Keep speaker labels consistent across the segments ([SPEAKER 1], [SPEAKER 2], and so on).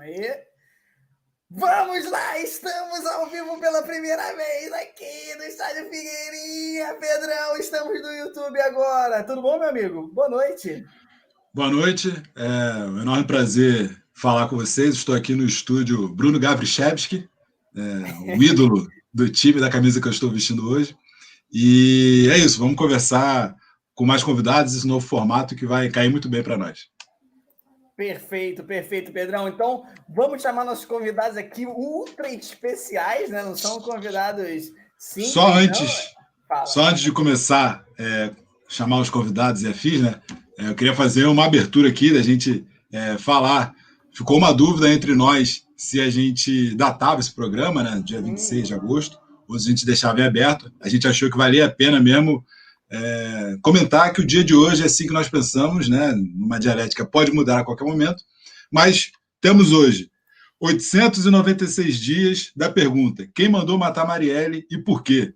[SPEAKER 1] Aí. Vamos lá, estamos ao vivo pela primeira vez aqui no Estádio Figueirinha. Pedrão, estamos no YouTube agora. Tudo bom, meu amigo? Boa noite.
[SPEAKER 2] Boa noite, é um enorme prazer falar com vocês. Estou aqui no estúdio Bruno Gavrichevski, é, o ídolo do time da camisa que eu estou vestindo hoje. E é isso, vamos conversar com mais convidados, esse novo formato que vai cair muito bem para nós.
[SPEAKER 1] Perfeito, perfeito, Pedrão. Então, vamos chamar nossos convidados aqui ultra especiais, né? Não são convidados
[SPEAKER 2] simples. Só antes, só antes de começar, é, chamar os convidados e afins, né? É, eu queria fazer uma abertura aqui da gente é, falar. Ficou uma dúvida entre nós se a gente datava esse programa, né? Dia 26 de agosto, ou se a gente deixava em aberto. A gente achou que valia a pena mesmo é, comentar que o dia de hoje é assim que nós pensamos, né? Uma dialética pode mudar a qualquer momento, mas temos hoje 896 dias da pergunta: quem mandou matar Marielle e por quê?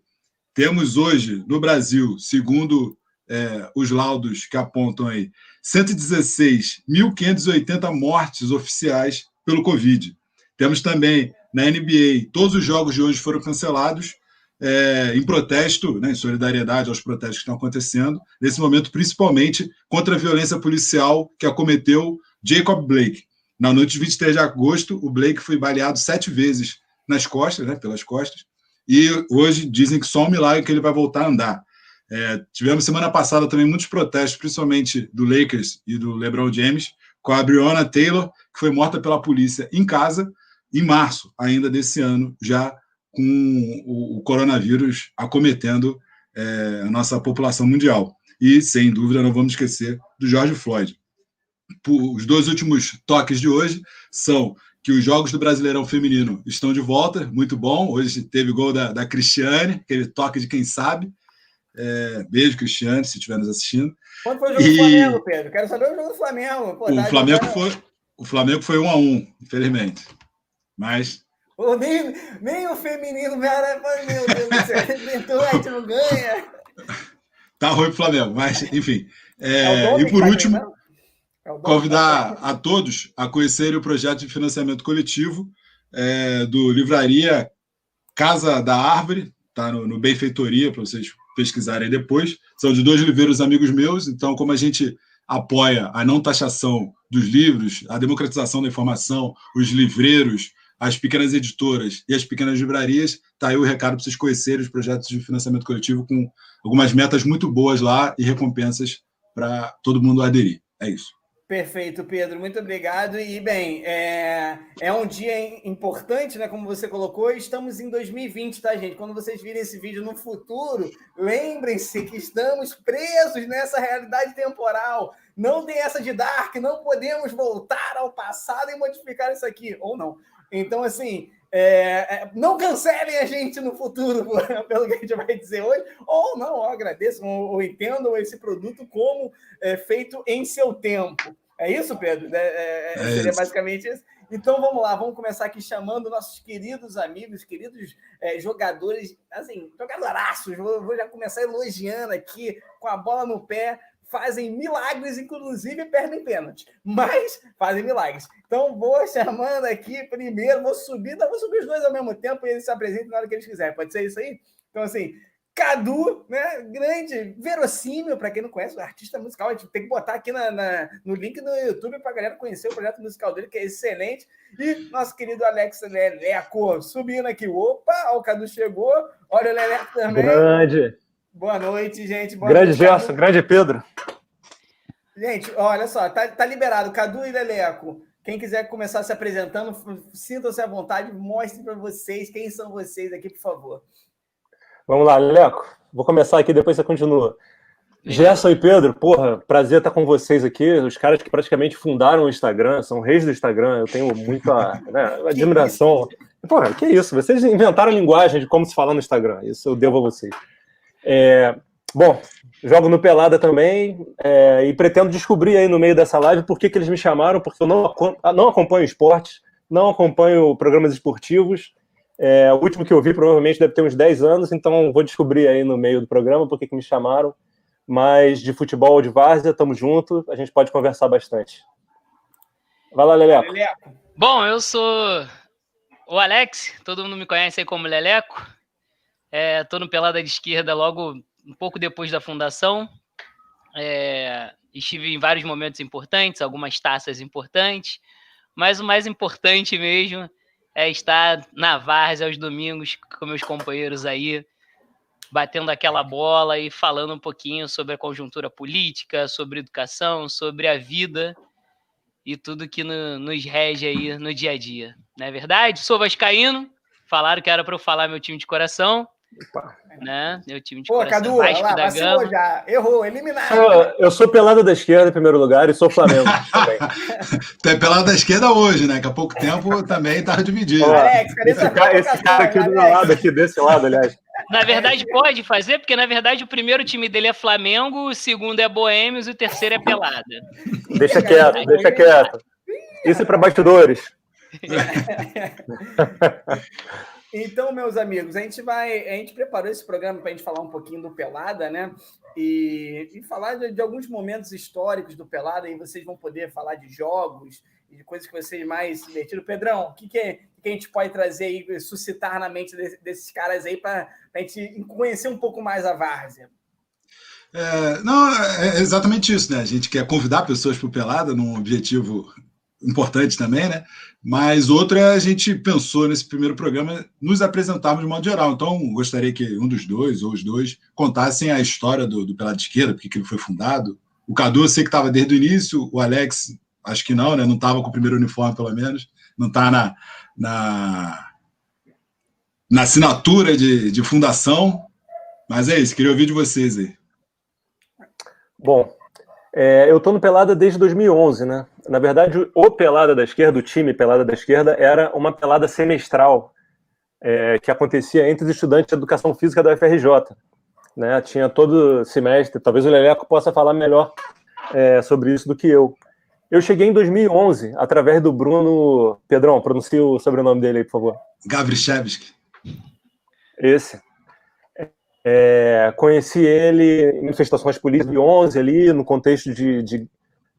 [SPEAKER 2] Temos hoje no Brasil, segundo é, os laudos que apontam aí, 116.580 mortes oficiais pelo Covid. Temos também na NBA, todos os jogos de hoje foram cancelados é, em protesto, né, em solidariedade aos protestos que estão acontecendo, nesse momento, principalmente contra a violência policial que acometeu Jacob Blake. Na noite de 23 de agosto, o Blake foi baleado sete vezes nas costas, né, pelas costas, e hoje dizem que só um milagre que ele vai voltar a andar. É, tivemos semana passada também muitos protestos, principalmente do Lakers e do LeBron James, com a Breonna Taylor, que foi morta pela polícia em casa em março ainda desse ano, já com o, coronavírus acometendo é, a nossa população mundial. E, sem dúvida, não vamos esquecer do George Floyd. Os dois últimos toques de hoje são que os Jogos do Brasileirão Feminino estão de volta, muito bom. Hoje teve gol da, da Cristiane, aquele toque de quem sabe. É, beijo, Cristiane, se estiver nos assistindo.
[SPEAKER 1] Quando foi o jogo e... do Flamengo, Pedro? Quero saber o jogo do Flamengo.
[SPEAKER 2] Pô, o, Flamengo foi, o Flamengo foi um a um, infelizmente. Mas
[SPEAKER 1] ou nem, nem o feminino, cara, meu Deus do céu, a gente não ganha.
[SPEAKER 2] Tá ruim pro Flamengo, mas enfim. É, é e por tá último, é convidar tá a todos a conhecerem o projeto de financiamento coletivo é, do Livraria Casa da Árvore, tá no, no Benfeitoria, para vocês pesquisarem depois. São de dois livreiros amigos meus, então, como a gente apoia a não taxação dos livros, a democratização da informação, os livreiros, as pequenas editoras e as pequenas livrarias, tá aí o recado para vocês conhecerem os projetos de financiamento coletivo com algumas metas muito boas lá e recompensas para todo mundo aderir. É isso.
[SPEAKER 1] Perfeito, Pedro. Muito obrigado. E, bem, é, é um dia importante, né? Como você colocou, estamos em 2020, tá, gente? Quando vocês virem esse vídeo no futuro, lembrem-se que estamos presos nessa realidade temporal. Não tem essa de Dark, não podemos voltar ao passado e modificar isso aqui. Ou não. Então, assim, é, é, não cancelem a gente no futuro, pelo que a gente vai dizer hoje, ou não, ou agradeçam, ou, ou entendam esse produto como é, feito em seu tempo. É isso, Pedro? É, é, é seria isso. basicamente isso. Então vamos lá, vamos começar aqui chamando nossos queridos amigos, queridos é, jogadores, assim, jogadoraços. Vou, vou, já começar elogiando aqui com a bola no pé fazem milagres, inclusive perdem pênalti, mas fazem milagres. Então vou chamando aqui primeiro, vou subir, não, vou subir os dois ao mesmo tempo e eles se apresentam na hora que eles quiserem. Pode ser isso aí? Então, assim, Cadu, né? Grande, verossímil, para quem não conhece, o artista musical. A gente tem que botar aqui na, na no link no YouTube para a galera conhecer o projeto musical dele, que é excelente. E nosso querido Alex Leleco subindo aqui. Opa, o Cadu chegou. Olha o Leleco também.
[SPEAKER 3] Grande.
[SPEAKER 1] Boa noite, gente. Boa
[SPEAKER 3] grande
[SPEAKER 1] noite,
[SPEAKER 3] Gerson, grande Pedro.
[SPEAKER 1] Gente, olha só, tá, tá liberado. Cadu e Leleco. Quem quiser começar se apresentando, sintam-se à vontade, mostrem para vocês quem são vocês aqui, por favor.
[SPEAKER 3] Vamos lá, Leleco. Vou começar aqui, depois você continua. Gerson e Pedro, porra, prazer estar com vocês aqui. Os caras que praticamente fundaram o Instagram, são reis do Instagram. Eu tenho muita né, admiração. Porra, que isso? Vocês inventaram a linguagem de como se fala no Instagram. Isso eu devo a vocês. É, bom, jogo no Pelada também é, e pretendo descobrir aí no meio dessa live por que, que eles me chamaram, porque eu não, não acompanho esportes, não acompanho programas esportivos. É, o último que eu vi provavelmente deve ter uns 10 anos, então vou descobrir aí no meio do programa por que, que me chamaram. Mas de futebol de várzea, estamos juntos, a gente pode conversar bastante. Vai lá. Leleco,
[SPEAKER 4] Bom, eu sou o Alex, todo mundo me conhece aí como Leleco. É, tô no Pelada de Esquerda logo um pouco depois da fundação. É, estive em vários momentos importantes, algumas taças importantes, mas o mais importante mesmo é estar na Várzea aos domingos com meus companheiros aí, batendo aquela bola e falando um pouquinho sobre a conjuntura política, sobre educação, sobre a vida e tudo que no, nos rege aí no dia a dia. Não é verdade? Sou vascaíno, falaram que era para eu falar meu time de coração. Opa. Né? Meu time de
[SPEAKER 1] Pô. Cadu, Vasco lá, da Gama. já. Errou, eliminado.
[SPEAKER 3] Eu sou pelado da esquerda em primeiro lugar e sou Flamengo também.
[SPEAKER 2] tu é pelado da esquerda hoje, né? Que há pouco tempo também estava dividido. Pô,
[SPEAKER 3] Alex, esse, cara, esse cara aqui do meu lado, aqui desse lado, aliás.
[SPEAKER 4] Na verdade, pode fazer, porque na verdade o primeiro time dele é Flamengo, o segundo é Boêmios e o terceiro é Pelada.
[SPEAKER 3] Deixa quieto, deixa quieto. Isso é para bastidores.
[SPEAKER 1] Então, meus amigos, a gente vai. A gente preparou esse programa para a gente falar um pouquinho do Pelada, né? E, e falar de, de, alguns momentos históricos do Pelada, e vocês vão poder falar de jogos e de coisas que vocês mais divertiram. Pedrão, o que, que, que, a gente pode trazer aí, suscitar na mente desse, desses caras aí para a gente conhecer um pouco mais a Várzea?
[SPEAKER 2] É, não, é exatamente isso, né? A gente quer convidar pessoas para o Pelada num objetivo importante também, né? Mas outra, a gente pensou nesse primeiro programa nos apresentarmos de modo geral. Então, gostaria que um dos dois ou os dois contassem a história do, do Pelado de Esquerda, porque ele foi fundado. O Cadu, eu sei que estava desde o início, o Alex, acho que não, né? Não estava com o primeiro uniforme, pelo menos. Não está na, na, na assinatura de, de fundação. Mas é isso, queria ouvir de vocês aí.
[SPEAKER 3] Bom, é, eu estou no Pelada desde 2011, né? Na verdade, o Pelada da Esquerda, o time Pelada da Esquerda, era uma pelada semestral é, que acontecia entre os estudantes de Educação Física da UFRJ. Né? Tinha todo semestre, talvez o Leleco possa falar melhor é, sobre isso do que eu. Eu cheguei em 2011, através do Bruno... Pedrão, pronuncie o sobrenome dele aí, por favor.
[SPEAKER 2] Gavrichevski.
[SPEAKER 3] Esse. É, conheci ele em manifestações políticas de 11 ali, no contexto de, de,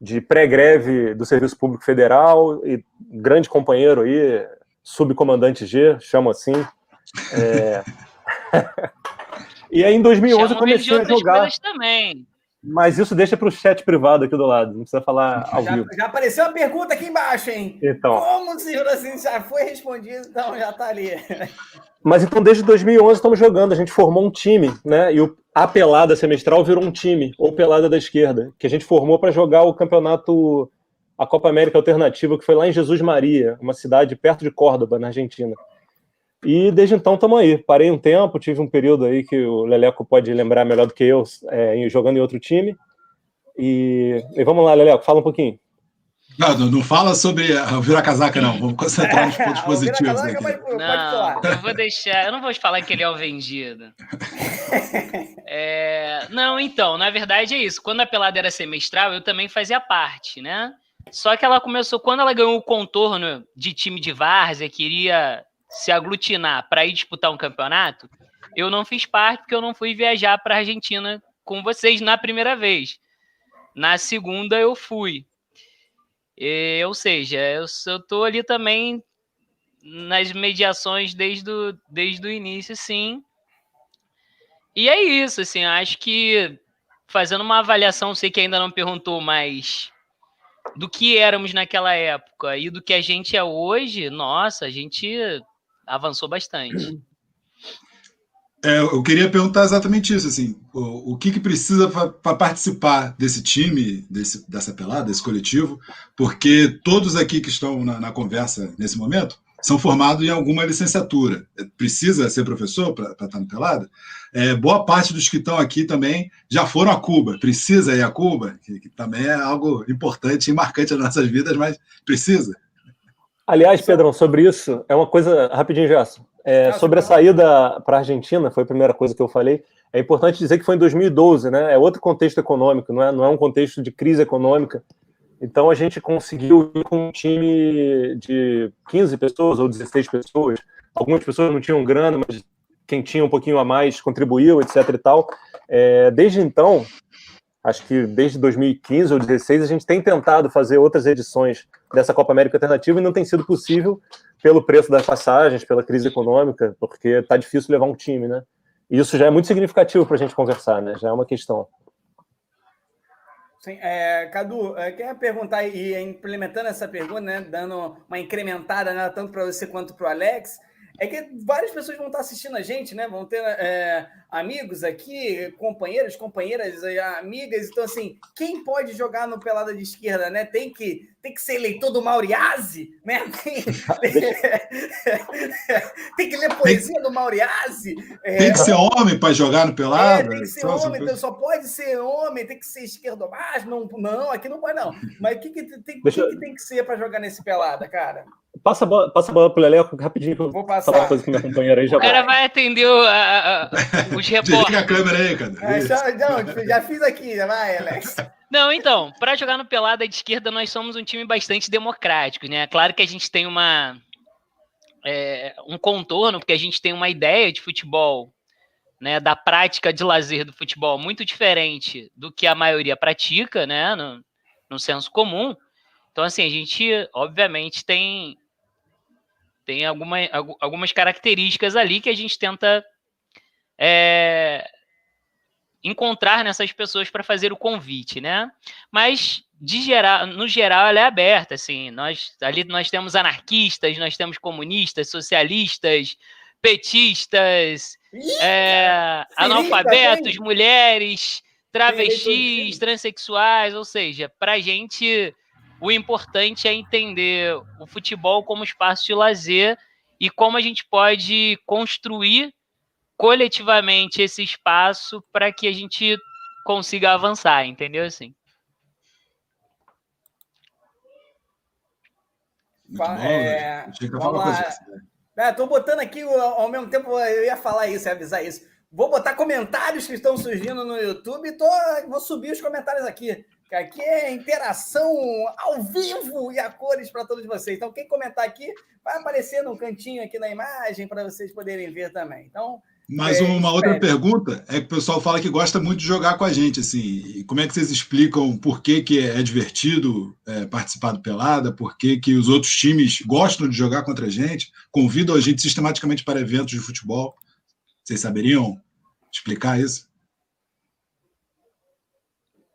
[SPEAKER 3] de pré-greve do Serviço Público Federal, e grande companheiro aí, subcomandante G, chamo assim. É... e aí em 2011 eu comecei a jogar.
[SPEAKER 4] Também.
[SPEAKER 3] Mas isso deixa para o chat privado aqui do lado, não precisa falar ao
[SPEAKER 1] já,
[SPEAKER 3] vivo.
[SPEAKER 1] Já apareceu uma pergunta aqui embaixo, hein?
[SPEAKER 3] Então.
[SPEAKER 1] Como o senhor assim já foi respondido, então já está ali.
[SPEAKER 3] Mas então desde 2011 estamos jogando, a gente formou um time, né? E o, a pelada semestral virou um time, ou pelada da esquerda, que a gente formou para jogar o campeonato, a Copa América Alternativa, que foi lá em Jesus Maria, uma cidade perto de Córdoba, na Argentina. E desde então estamos aí. Parei um tempo, tive um período aí que o Leleco pode lembrar melhor do que eu, é, jogando em outro time. E, e vamos lá, Leleco, fala um pouquinho.
[SPEAKER 2] Não, não fala sobre o virar casaca, não. Vamos concentrar nos pontos positivos. Aqui.
[SPEAKER 4] Não, eu vou deixar. Eu não vou falar que ele é o vendido. É, não, então, na verdade é isso. Quando a pelada era semestral, eu também fazia parte, né? Só que ela começou, quando ela ganhou o contorno de time de várzea, queria se aglutinar para ir disputar um campeonato, eu não fiz parte porque eu não fui viajar para a Argentina com vocês na primeira vez. Na segunda eu fui. E, ou seja, eu, estou ali também nas mediações desde o, desde o início, sim. E é isso, assim, acho que fazendo uma avaliação, sei que ainda não perguntou, mas do que éramos naquela época e do que a gente é hoje, nossa, a gente avançou bastante.
[SPEAKER 2] É, eu queria perguntar exatamente isso, assim, o, o que, que precisa para participar desse time, desse, dessa pelada, desse coletivo, porque todos aqui que estão na, na conversa nesse momento são formados em alguma licenciatura. É, precisa ser professor para estar tá no pelada? É, boa parte dos que estão aqui também já foram a Cuba. Precisa ir a Cuba, que, que também é algo importante e marcante nas nossas vidas, mas precisa.
[SPEAKER 3] Aliás, Pedrão, sobre isso, é uma coisa, rapidinho, Gerson. É, sobre a saída para a Argentina, foi a primeira coisa que eu falei. É importante dizer que foi em 2012, né? É outro contexto econômico, não é, não é um contexto de crise econômica. Então a gente conseguiu ir com um time de 15 pessoas ou 16 pessoas. Algumas pessoas não tinham grana, mas quem tinha um pouquinho a mais contribuiu, etc. e tal. É, desde então, Acho que desde 2015 ou 2016 a gente tem tentado fazer outras edições dessa Copa América Alternativa e não tem sido possível pelo preço das passagens, pela crise econômica, porque está difícil levar um time, né? E isso já é muito significativo para a gente conversar, né? Já é uma questão.
[SPEAKER 1] Sim, é, Cadu, é, quer perguntar e implementando essa pergunta, né, dando uma incrementada tanto para você quanto para o Alex, é que várias pessoas vão estar assistindo a gente, né? Vão ter é, amigos aqui, companheiros, companheiras, amigas. Então, assim, quem pode jogar no Pelada de Esquerda, né? Tem que, tem que ser eleitor do Mauriase, né? Tem, tem que ler poesia tem, do Mauriase.
[SPEAKER 2] É, tem que ser homem para jogar no Pelada? É,
[SPEAKER 1] tem que ser só, homem, então só pode ser homem, tem que ser esquerdo mais. Não, não, aqui não pode, não. Mas o que, que, tem, que, que tem que ser para jogar nesse Pelada, cara?
[SPEAKER 3] Passa a bola, passa a bola pro Leleco rapidinho.
[SPEAKER 1] Vou passar. Falar
[SPEAKER 3] coisa com minha companheira aí já.
[SPEAKER 4] O cara vai atender o, a, a, os repórteres.
[SPEAKER 2] Desliga a câmera aí, cara.
[SPEAKER 1] É, já, não, já fiz aqui, já vai, Alex.
[SPEAKER 4] Não, então, para jogar no pelada de esquerda, nós somos um time bastante democrático, né? Claro que a gente tem uma é, um contorno, porque a gente tem uma ideia de futebol, né, da prática de lazer do futebol muito diferente do que a maioria pratica, né, no, no senso comum. Então, assim, a gente, obviamente, tem tem alguma, algumas características ali que a gente tenta é, encontrar nessas pessoas para fazer o convite, né? Mas de geral, no geral ela é aberta, assim. Nós ali nós temos anarquistas, nós temos comunistas, socialistas, petistas, é, analfabetos, mulheres, travestis, transexuais, ou seja, para gente o importante é entender o futebol como espaço de lazer e como a gente pode construir coletivamente esse espaço para que a gente consiga avançar, entendeu assim?
[SPEAKER 1] É, vamos lá. É, tô botando aqui ao mesmo tempo, eu ia falar isso, ia avisar isso. Vou botar comentários que estão surgindo no YouTube e tô, vou subir os comentários aqui. Aqui é interação ao vivo e a cores para todos vocês. Então, quem comentar aqui vai aparecer no cantinho aqui na imagem para vocês poderem ver também. Então,
[SPEAKER 2] mas é, uma outra pergunta é que o pessoal fala que gosta muito de jogar com a gente, assim. Como é que vocês explicam por que, que é divertido é, participar do Pelada, por que, que os outros times gostam de jogar contra a gente, convidam a gente sistematicamente para eventos de futebol? Vocês saberiam explicar isso?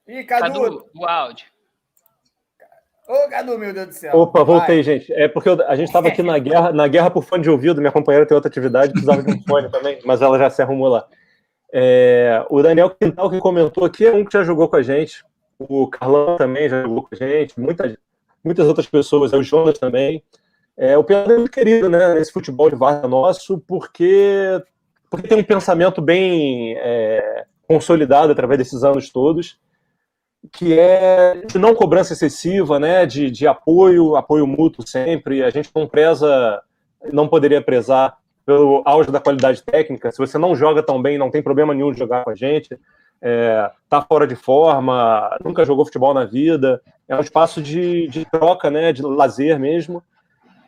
[SPEAKER 1] Ih, Cadu. Cadu,
[SPEAKER 4] o áudio.
[SPEAKER 1] Ô, Cadu, meu Deus do céu.
[SPEAKER 3] Opa, voltei, Vai. gente. É porque eu, a gente estava aqui na guerra, na guerra por fone de ouvido. Minha companheira tem outra atividade, precisava de um fone também, mas ela já se arrumou lá. É, o Daniel Quintal, que comentou aqui, é um que já jogou com a gente. O Carlão também já jogou com a gente. Muitas, muitas outras pessoas, o Jonas também. É, o Pedro é muito querido né, nesse futebol de Varda nosso, porque, porque tem um pensamento bem é, consolidado através desses anos todos que é de não cobrança excessiva, né, de, de apoio, apoio mútuo sempre. A gente não preza, não poderia prezar pelo auge da qualidade técnica. Se você não joga tão bem, não tem problema nenhum de jogar com a gente. É, tá fora de forma, nunca jogou futebol na vida. É um espaço de, de troca, né, de lazer mesmo,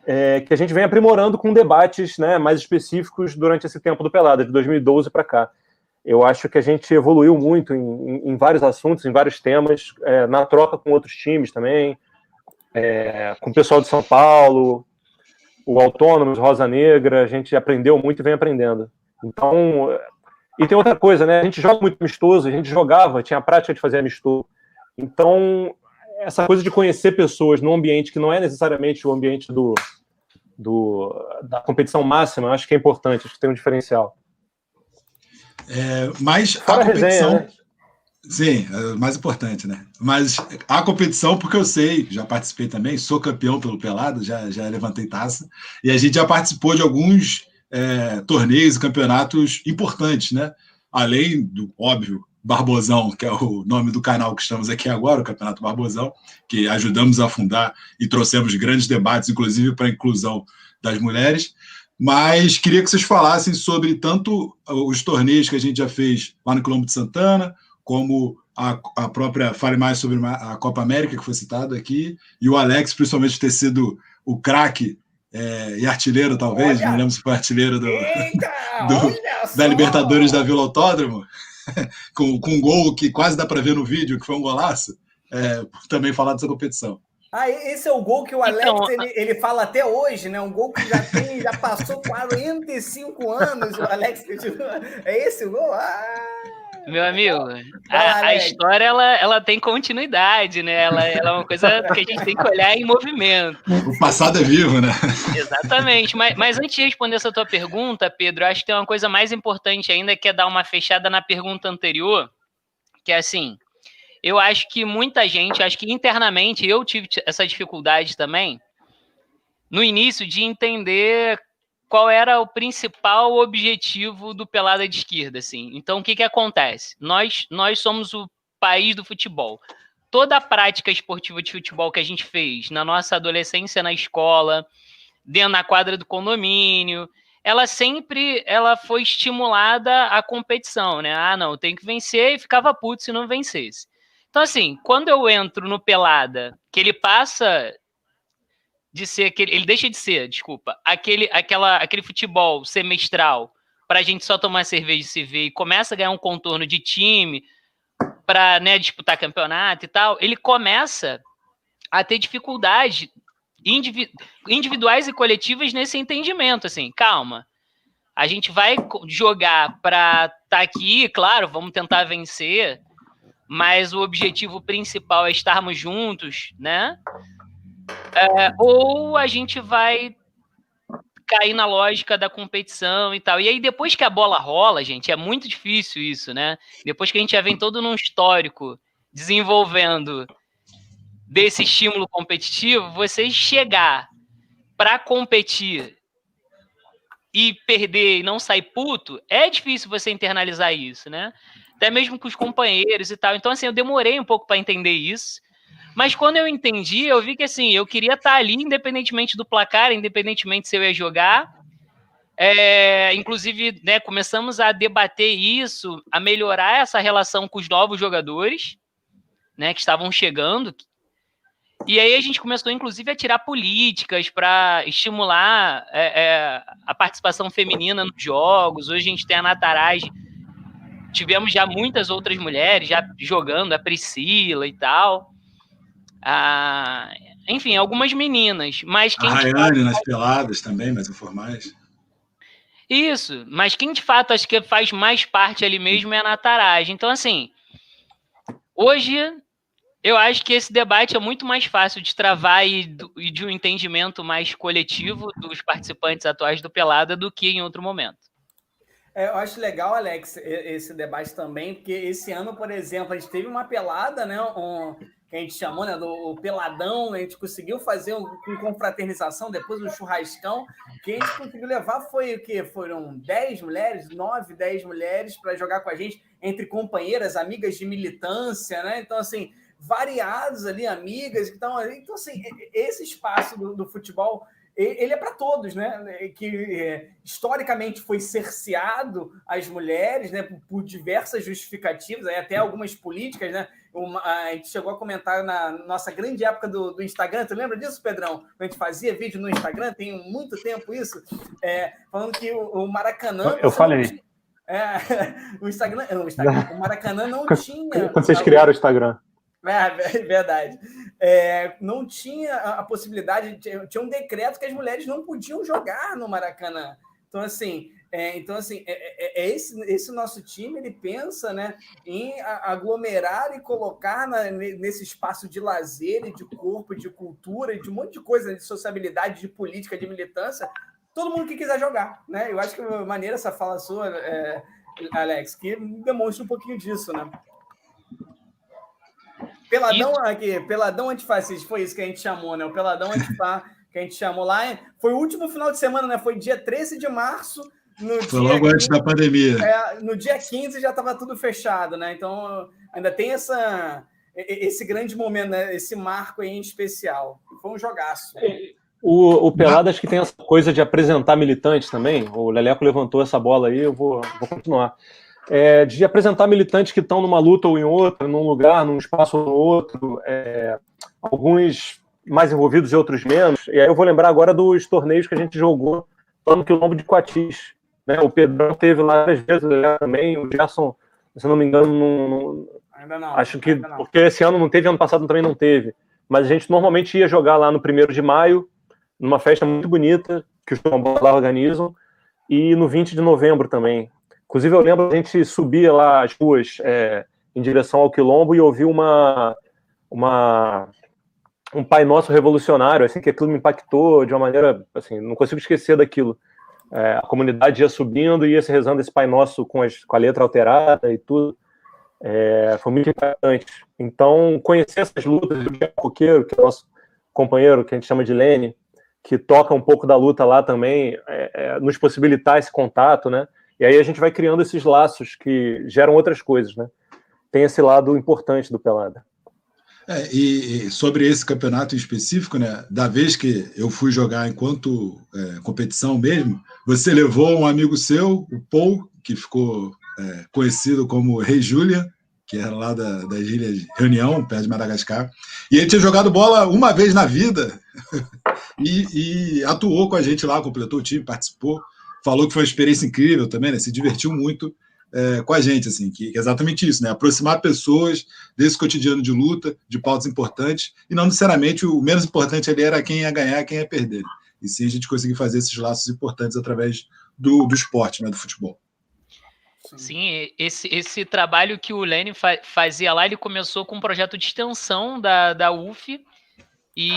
[SPEAKER 3] é, que a gente vem aprimorando com debates né, mais específicos durante esse tempo do Pelada, de 2012 para cá eu acho que a gente evoluiu muito em, em, vários assuntos, em vários temas, é, na troca com outros times também, é, com o pessoal de São Paulo, o Autônomos, Rosa Negra, a gente aprendeu muito e vem aprendendo. Então, e tem outra coisa, né? A gente joga muito amistoso, a gente jogava, tinha a prática de fazer amistoso. Então, essa coisa de conhecer pessoas num ambiente que não é necessariamente o ambiente do, do da competição máxima, acho que é importante, acho que tem um diferencial.
[SPEAKER 2] É, mas Fora a competição. Resenha, né? Sim, é mais importante, né? Mas a competição, porque eu sei, já participei também, sou campeão pelo Pelado, já, já levantei taça, e a gente já participou de alguns é, torneios e campeonatos importantes, né? Além do óbvio Barbosão, que é o nome do canal que estamos aqui agora, o Campeonato Barbosão, que ajudamos a fundar e trouxemos grandes debates, inclusive para a inclusão das mulheres. Mas queria que vocês falassem sobre tanto os torneios que a gente já fez lá no Colombo de Santana, como a, a própria. Fale mais sobre a Copa América, que foi citado aqui, e o Alex, principalmente, ter sido o craque é, e artilheiro, talvez, olha, não lembro se foi artilheiro do, eita, do da Libertadores da Vila Autódromo. com, com um gol que quase dá para ver no vídeo, que foi um golaço, é, também falar dessa competição.
[SPEAKER 1] Ah, esse é o gol que o Alex então, ele, ele, fala até hoje, né? Um gol que já tem, já passou 45 anos, o Alex. É esse o gol? Ah!
[SPEAKER 4] Meu amigo, a, a, história ela, ela tem continuidade, né? Ela, ela, é uma coisa que a gente tem que olhar em movimento.
[SPEAKER 2] O passado é vivo, né?
[SPEAKER 4] Exatamente. Mas, mas antes de responder essa tua pergunta, Pedro, acho que tem uma coisa mais importante ainda que é dar uma fechada na pergunta anterior, que é assim, eu acho que muita gente, acho que internamente eu tive essa dificuldade também no início de entender qual era o principal objetivo do Pelada de Esquerda, assim. Então, o que que acontece? Nós, nós somos o país do futebol. Toda a prática esportiva de futebol que a gente fez na nossa adolescência na escola, dentro da quadra do condomínio, ela sempre ela foi estimulada à competição, né? Ah, não, tem que vencer e ficava puto se não vencesse. Então, assim, quando eu entro no Pelada, que ele passa de ser aquele. Ele deixa de ser, desculpa, aquele, aquela, aquele futebol semestral para a gente só tomar cerveja e se ver e começa a ganhar um contorno de time para né, disputar campeonato e tal, ele começa a ter dificuldade individuais e coletivas nesse entendimento. Assim, calma, a gente vai jogar para estar tá aqui, claro, vamos tentar vencer, mas o objetivo principal é estarmos juntos, né? É, ou a gente vai cair na lógica da competição e tal. E aí, depois que a bola rola, gente, é muito difícil isso, né? Depois que a gente já vem todo num histórico desenvolvendo desse estímulo competitivo, você chegar para competir e perder e não sair puto, é difícil você internalizar isso, né? Até mesmo com os companheiros e tal. Então, assim, eu demorei um pouco para entender isso. Mas quando eu entendi, eu vi que assim, eu queria estar ali, independentemente do placar, independentemente se eu ia jogar. É, inclusive, né, começamos a debater isso, a melhorar essa relação com os novos jogadores, né, que estavam chegando. E aí a gente começou, inclusive, a tirar políticas para estimular é, é, a participação feminina nos jogos. Hoje a gente tem a Nataraj, tivemos já muitas outras mulheres já jogando, a Priscila e tal. Ah, enfim, algumas meninas. Mas quem
[SPEAKER 2] a Rayane nas peladas também, mais informais.
[SPEAKER 4] Isso, mas quem de fato acho que faz mais parte ali mesmo é a Nataraj. Então, assim, hoje eu acho que esse debate é muito mais fácil de travar e, e de um entendimento mais coletivo dos participantes atuais do Pelada do que em outro momento.
[SPEAKER 1] É, eu acho legal, Alex, esse debate também, porque esse ano, por exemplo, a gente teve uma pelada, né? Um, que a gente chamou né, do Peladão, a gente conseguiu fazer um, com confraternização, depois um churrascão, que a gente conseguiu levar foi o quê? Foram 10 mulheres, 9, 10 mulheres para jogar com a gente, entre companheiras, amigas de militância, né? Então, assim, variados ali, amigas. Então, então assim, esse espaço do, do futebol ele é para todos, né? Que é, historicamente foi cerceado às mulheres, né? Por, por diversas justificativas, até algumas políticas, né? Uma, a gente chegou a comentar na nossa grande época do, do, Instagram. Tu lembra disso, Pedrão? Quando a gente fazia vídeo no Instagram, tem muito tempo isso, é, falando que o, o Maracanã.
[SPEAKER 3] Eu falei.
[SPEAKER 1] é, o Instagram, o Instagram, o Maracanã não tinha.
[SPEAKER 3] Quando vocês criaram o Instagram.
[SPEAKER 1] É, verdade. É, não tinha a possibilidade, tinha um decreto que as mulheres não podiam jogar no Maracanã. Então, assim, é, então, assim é, é, é, esse, esse nosso time, ele pensa né, em aglomerar e colocar na, nesse espaço de lazer de corpo, de cultura, de um monte de coisa, de sociabilidade, de política, de militância, todo mundo que quiser jogar. Né? Eu acho que maneira essa fala sua, é, Alex, que demonstra um pouquinho disso, né? Peladão isso. aqui, Peladão Antifascista, foi isso que a gente chamou, né? O Peladão Antifá, que a gente chamou lá. Foi o último final de semana, né? Foi dia 13 de março.
[SPEAKER 2] No foi logo 15, antes da pandemia.
[SPEAKER 1] É, no dia 15 já estava tudo fechado, né? Então ainda tem essa, esse grande momento, né? esse marco aí em especial. Foi um jogaço.
[SPEAKER 3] O, o Pelado acho que tem essa coisa de apresentar militantes também. O Leleco levantou essa bola aí, eu vou, vou continuar é, de apresentar militantes que estão numa luta ou em outra, num lugar, num espaço ou no outro, é, alguns mais envolvidos e outros menos. E aí eu vou lembrar agora dos torneios que a gente jogou lá no Quilombo de Coatis. Né? O Pedrão teve lá várias vezes também, o Gerson se não me engano, não, não, ainda não. Acho que não. porque esse ano não teve, ano passado também não teve. Mas a gente normalmente ia jogar lá no primeiro de maio, numa festa muito bonita que os Bola lá organizam, e no 20 de novembro também. Inclusive, eu lembro a gente subia lá as ruas é, em direção ao Quilombo e ouvir uma, uma um Pai Nosso revolucionário, assim, que aquilo me impactou de uma maneira, assim, não consigo esquecer daquilo. É, a comunidade ia subindo e ia se rezando esse Pai Nosso com, as, com a letra alterada e tudo. É, foi muito importante. Então, conhecer essas lutas do Diego Coqueiro, que é nosso companheiro, que a gente chama de Lene, que toca um pouco da luta lá também, é, é, nos possibilitar esse contato, né? E aí a gente vai criando esses laços que geram outras coisas, né? Tem esse lado importante do Pelada.
[SPEAKER 2] É, e, e, sobre esse campeonato em específico, né? Da vez que eu fui jogar enquanto é, competição mesmo, você levou um amigo seu, o Paul, que ficou é, conhecido como Rei Julia, que era lá da, das Ilhas Reunião, perto de Madagascar. E ele tinha jogado bola uma vez na vida e, e, atuou com a gente lá, completou o time, participou, falou que foi uma experiência incrível também, né? Se divertiu muito é, com a gente, assim, que, é exatamente isso, né? Aproximar pessoas desse cotidiano de luta, de pautas importantes, e não necessariamente o menos importante ali era quem ia ganhar, quem ia perder. E sim a gente conseguir fazer esses laços importantes através do, do esporte, né? Do futebol.
[SPEAKER 4] Sim, esse, esse trabalho que o Lenny fa fazia lá, ele começou com um projeto de extensão da, da UF, e,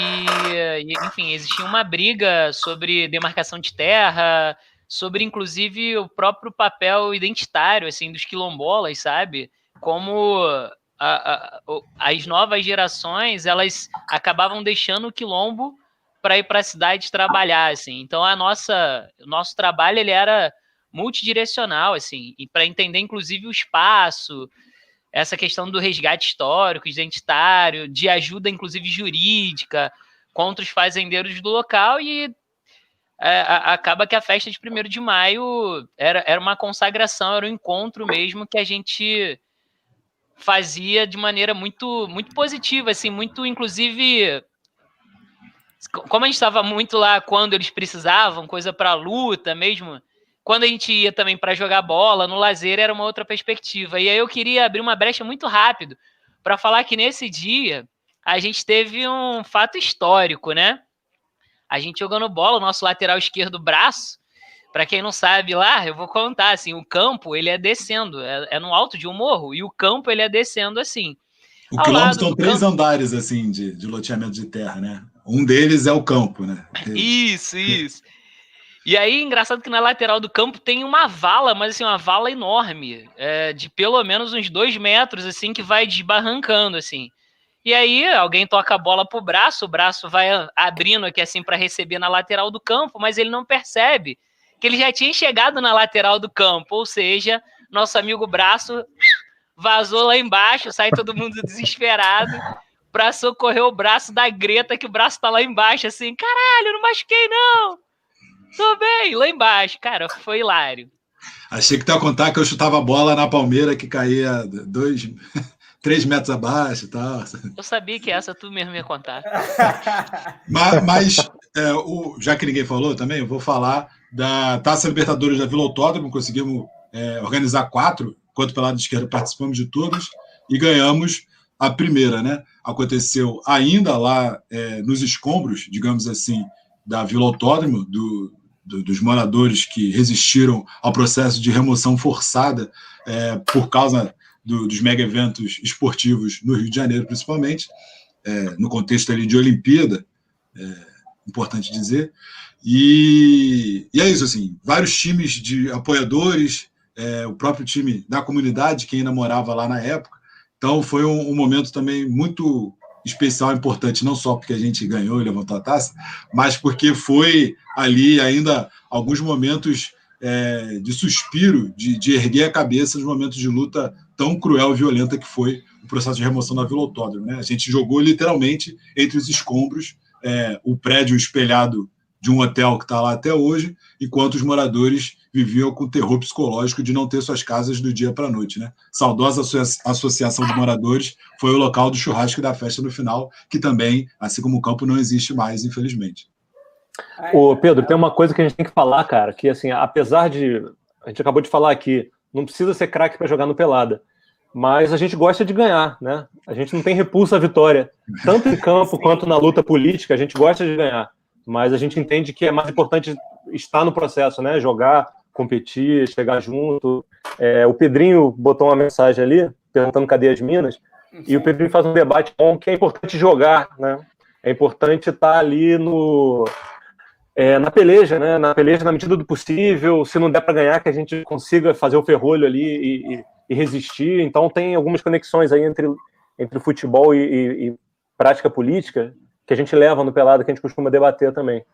[SPEAKER 4] enfim, existia uma briga sobre demarcação de terra, sobre inclusive o próprio papel identitário assim dos quilombolas, sabe? Como a, a, as novas gerações elas acabavam deixando o quilombo para ir para a cidade trabalhar, assim. Então a nossa, nosso trabalho ele era multidirecional, assim, e para entender inclusive o espaço, essa questão do resgate histórico, identitário, de ajuda inclusive jurídica contra os fazendeiros do local e é, acaba que a festa de 1 de maio era, era uma consagração, era um encontro mesmo que a gente fazia de maneira muito muito positiva, assim, muito inclusive como a gente estava muito lá quando eles precisavam, coisa para luta mesmo, quando a gente ia também para jogar bola, no lazer era uma outra perspectiva. E aí eu queria abrir uma brecha muito rápido para falar que nesse dia a gente teve um fato histórico, né? A gente jogando bola, o nosso lateral esquerdo braço, para quem não sabe lá, eu vou contar assim, o campo ele é descendo, é, é no alto de um morro e o campo ele é descendo assim.
[SPEAKER 2] O quilômetro são três campo... andares assim de, de loteamento de terra, né? Um deles é o campo, né?
[SPEAKER 4] Isso, isso. E aí, engraçado que na lateral do campo tem uma vala, mas assim, uma vala enorme, é, de pelo menos uns dois metros, assim, que vai desbarrancando, assim. E aí, alguém toca a bola pro braço, o braço vai abrindo aqui, assim, para receber na lateral do campo, mas ele não percebe que ele já tinha chegado na lateral do campo, ou seja, nosso amigo braço vazou lá embaixo, sai todo mundo desesperado para socorrer o braço da Greta, que o braço tá lá embaixo, assim, caralho, não machuquei não! Tô bem, lá embaixo. Cara, foi hilário.
[SPEAKER 2] Achei que tu ia contar que eu chutava a bola na Palmeira que caía dois, três metros abaixo e tal.
[SPEAKER 4] Eu sabia que essa tu mesmo ia contar.
[SPEAKER 2] mas, mas é, o, já que ninguém falou também, eu vou falar da Taça Libertadores da Vila Autódromo. Conseguimos é, organizar quatro, enquanto pela esquerda participamos de todas e ganhamos a primeira, né? Aconteceu ainda lá é, nos escombros, digamos assim, da Vila Autódromo, do, do, dos moradores que resistiram ao processo de remoção forçada é, por causa do, dos mega eventos esportivos no Rio de Janeiro, principalmente, é, no contexto ali de Olimpíada, é, importante dizer. E, e, é isso, assim, vários times de apoiadores, é, o próprio time da comunidade que ainda morava lá na época. Então foi um, um momento também muito especial, importante, não só porque a gente ganhou e levantou a taça, mas porque foi ali ainda alguns momentos é, de suspiro, de, de, erguer a cabeça nos momentos de luta tão cruel e violenta que foi o processo de remoção da Vila Autódromo. Né? A gente jogou literalmente entre os escombros é, o prédio espelhado de um hotel que está lá até hoje, enquanto os moradores viviam com terror psicológico de não ter suas casas do dia para a noite. Né? Saudosa Associação de Moradores foi o local do churrasco e da festa no final, que também, assim como o campo, não existe mais, infelizmente.
[SPEAKER 3] Ô, Pedro, tem uma coisa que a gente tem que falar, cara, que assim, apesar de. A gente acabou de falar aqui, não precisa ser craque para jogar no Pelada. Mas a gente gosta de ganhar, né? A gente não tem repulsa à vitória, tanto em campo quanto na luta política, a gente gosta de ganhar, mas a gente entende que é mais importante estar no processo, né? Jogar, competir, chegar junto. É, o Pedrinho botou uma mensagem ali, perguntando cadê as minas, e o Pedrinho faz um debate bom que é importante jogar, né? É importante estar ali no, é, na peleja, né? Na peleja na medida do possível. Se não der para ganhar, que a gente consiga fazer o ferrolho ali e, e, e, resistir. Então tem algumas conexões aí entre, entre futebol e, e, prática política que a gente leva no pelado, que a gente costuma debater também.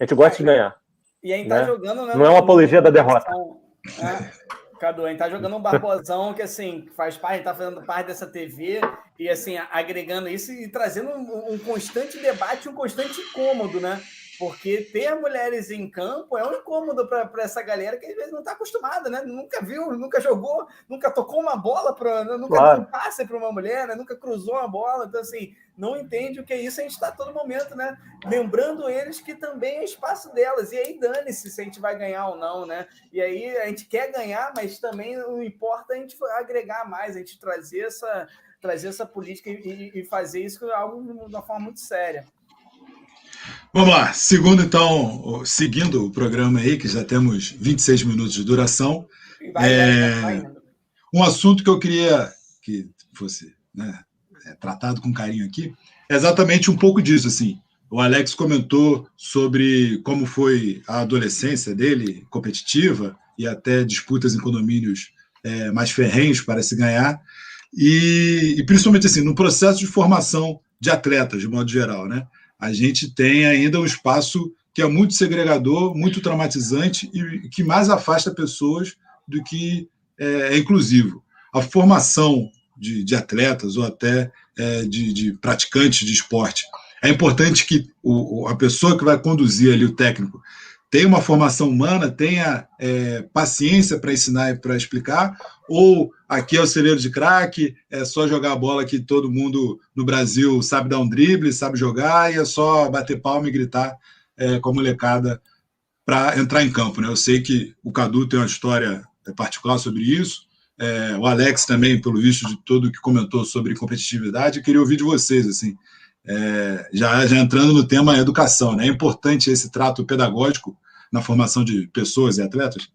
[SPEAKER 3] A gente gosta de ganhar.
[SPEAKER 1] E aí tá né? jogando, né?
[SPEAKER 3] Não é uma apologia da derrota.
[SPEAKER 1] Né? Cadu, a gente tá jogando um Barbosão que, assim, faz parte, tá fazendo parte dessa TV e, assim, agregando isso e trazendo um, um constante debate, um constante incômodo, né? Porque ter mulheres em campo é um incômodo para essa galera que às vezes não está acostumada, né? Nunca viu, nunca jogou, nunca tocou uma bola para. Nunca claro. deu um passe para uma mulher, né? nunca cruzou uma bola. Então, assim, não entende o que é isso. A gente está todo momento, né? Lembrando eles que também é espaço delas. E aí, dane-se se a gente vai ganhar ou não, né? E aí, a gente quer ganhar, mas também não importa a gente agregar mais, a gente trazer essa, trazer essa política e, e fazer isso algo de uma forma muito séria.
[SPEAKER 2] Vamos lá, segundo então, seguindo o programa aí, que já temos 26 minutos de duração, vai, é, vai, um assunto que eu queria que fosse né, é, tratado com carinho aqui, é exatamente um pouco disso, assim, o Alex comentou sobre como foi a adolescência dele, competitiva, e até disputas em condomínios é, mais ferrenhos para se ganhar, e, e principalmente assim, no processo de formação de atletas, de modo geral, né? A gente tem ainda um espaço que é muito segregador, muito traumatizante e que mais afasta pessoas do que é, é inclusivo. A formação de, de atletas ou até é, de, de, praticantes de esporte. É importante que o, a pessoa que vai conduzir ali, o técnico, tenha uma formação humana, tenha é, paciência para ensinar e para explicar, ou aqui é o celeiro de craque, é só jogar a bola que todo mundo no Brasil sabe dar um drible, sabe jogar, e é só bater palma e gritar é, com a molecada para entrar em campo. Né? Eu sei que o Cadu tem uma história é, particular sobre isso, é, o Alex também, pelo visto de tudo que comentou sobre competitividade, eu queria ouvir de vocês, assim, é, já, já entrando no tema educação, né? É importante esse trato pedagógico na formação de pessoas e atletas?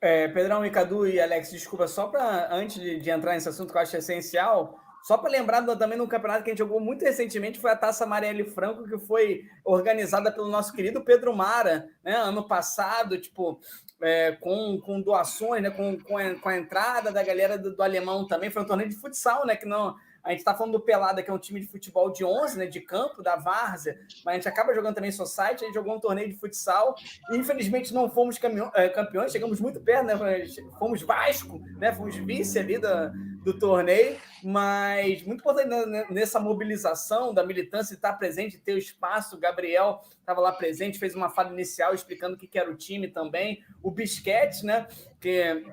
[SPEAKER 1] É, Pedrão e Cadu e Alex, desculpa, só para antes de, de, entrar nesse assunto que eu acho essencial, só para lembrar também no campeonato que a gente jogou muito recentemente foi a Taça Marielle Franco, que foi organizada pelo nosso querido Pedro Mara, né? Ano passado, tipo, é, com, com doações, né? Com, com a, com, a, entrada da galera do, do alemão também, foi um torneio de futsal, né? Que não a gente está falando do Pelada, que é um time de futebol de 11, né, de campo, da Várzea, mas a gente acaba jogando também Society, a gente jogou um torneio de futsal, infelizmente não fomos é, campeões, chegamos muito perto, né, fomos Vasco, né, fomos vice ali do, do torneio, mas muito importante né, nessa mobilização da militância, estar presente, ter o espaço, o Gabriel estava lá presente, fez uma fala inicial explicando o que era o time também, o Bisquete, né, que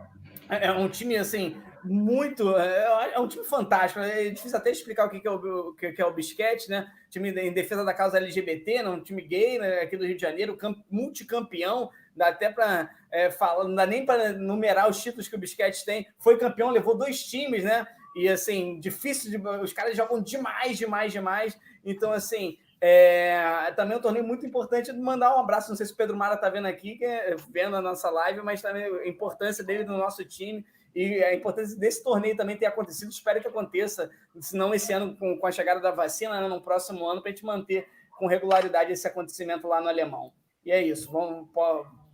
[SPEAKER 1] é um time assim muito. É, é, um time fantástico. É difícil até explicar o que é o, o que é o Bisquete, né? Time em defesa da causa LGBT, né? um time gay né? aqui do Rio de Janeiro, multicampeão. Dá até para é, falar, não dá nem para numerar os títulos que o Bisquete tem. Foi campeão, levou dois times, né? E assim, difícil de. Os caras jogam demais, demais, demais. Então, assim, é, também é um torneio muito importante mandar um abraço. Não sei se o Pedro Mara está vendo aqui, é, vendo a nossa live, mas também a importância dele no nosso time. E a importância desse torneio também ter acontecido, espero que aconteça, se não esse ano, com, com a chegada da vacina, né, no próximo ano, para a gente manter com regularidade esse acontecimento lá no Alemão. E é isso. Vamos,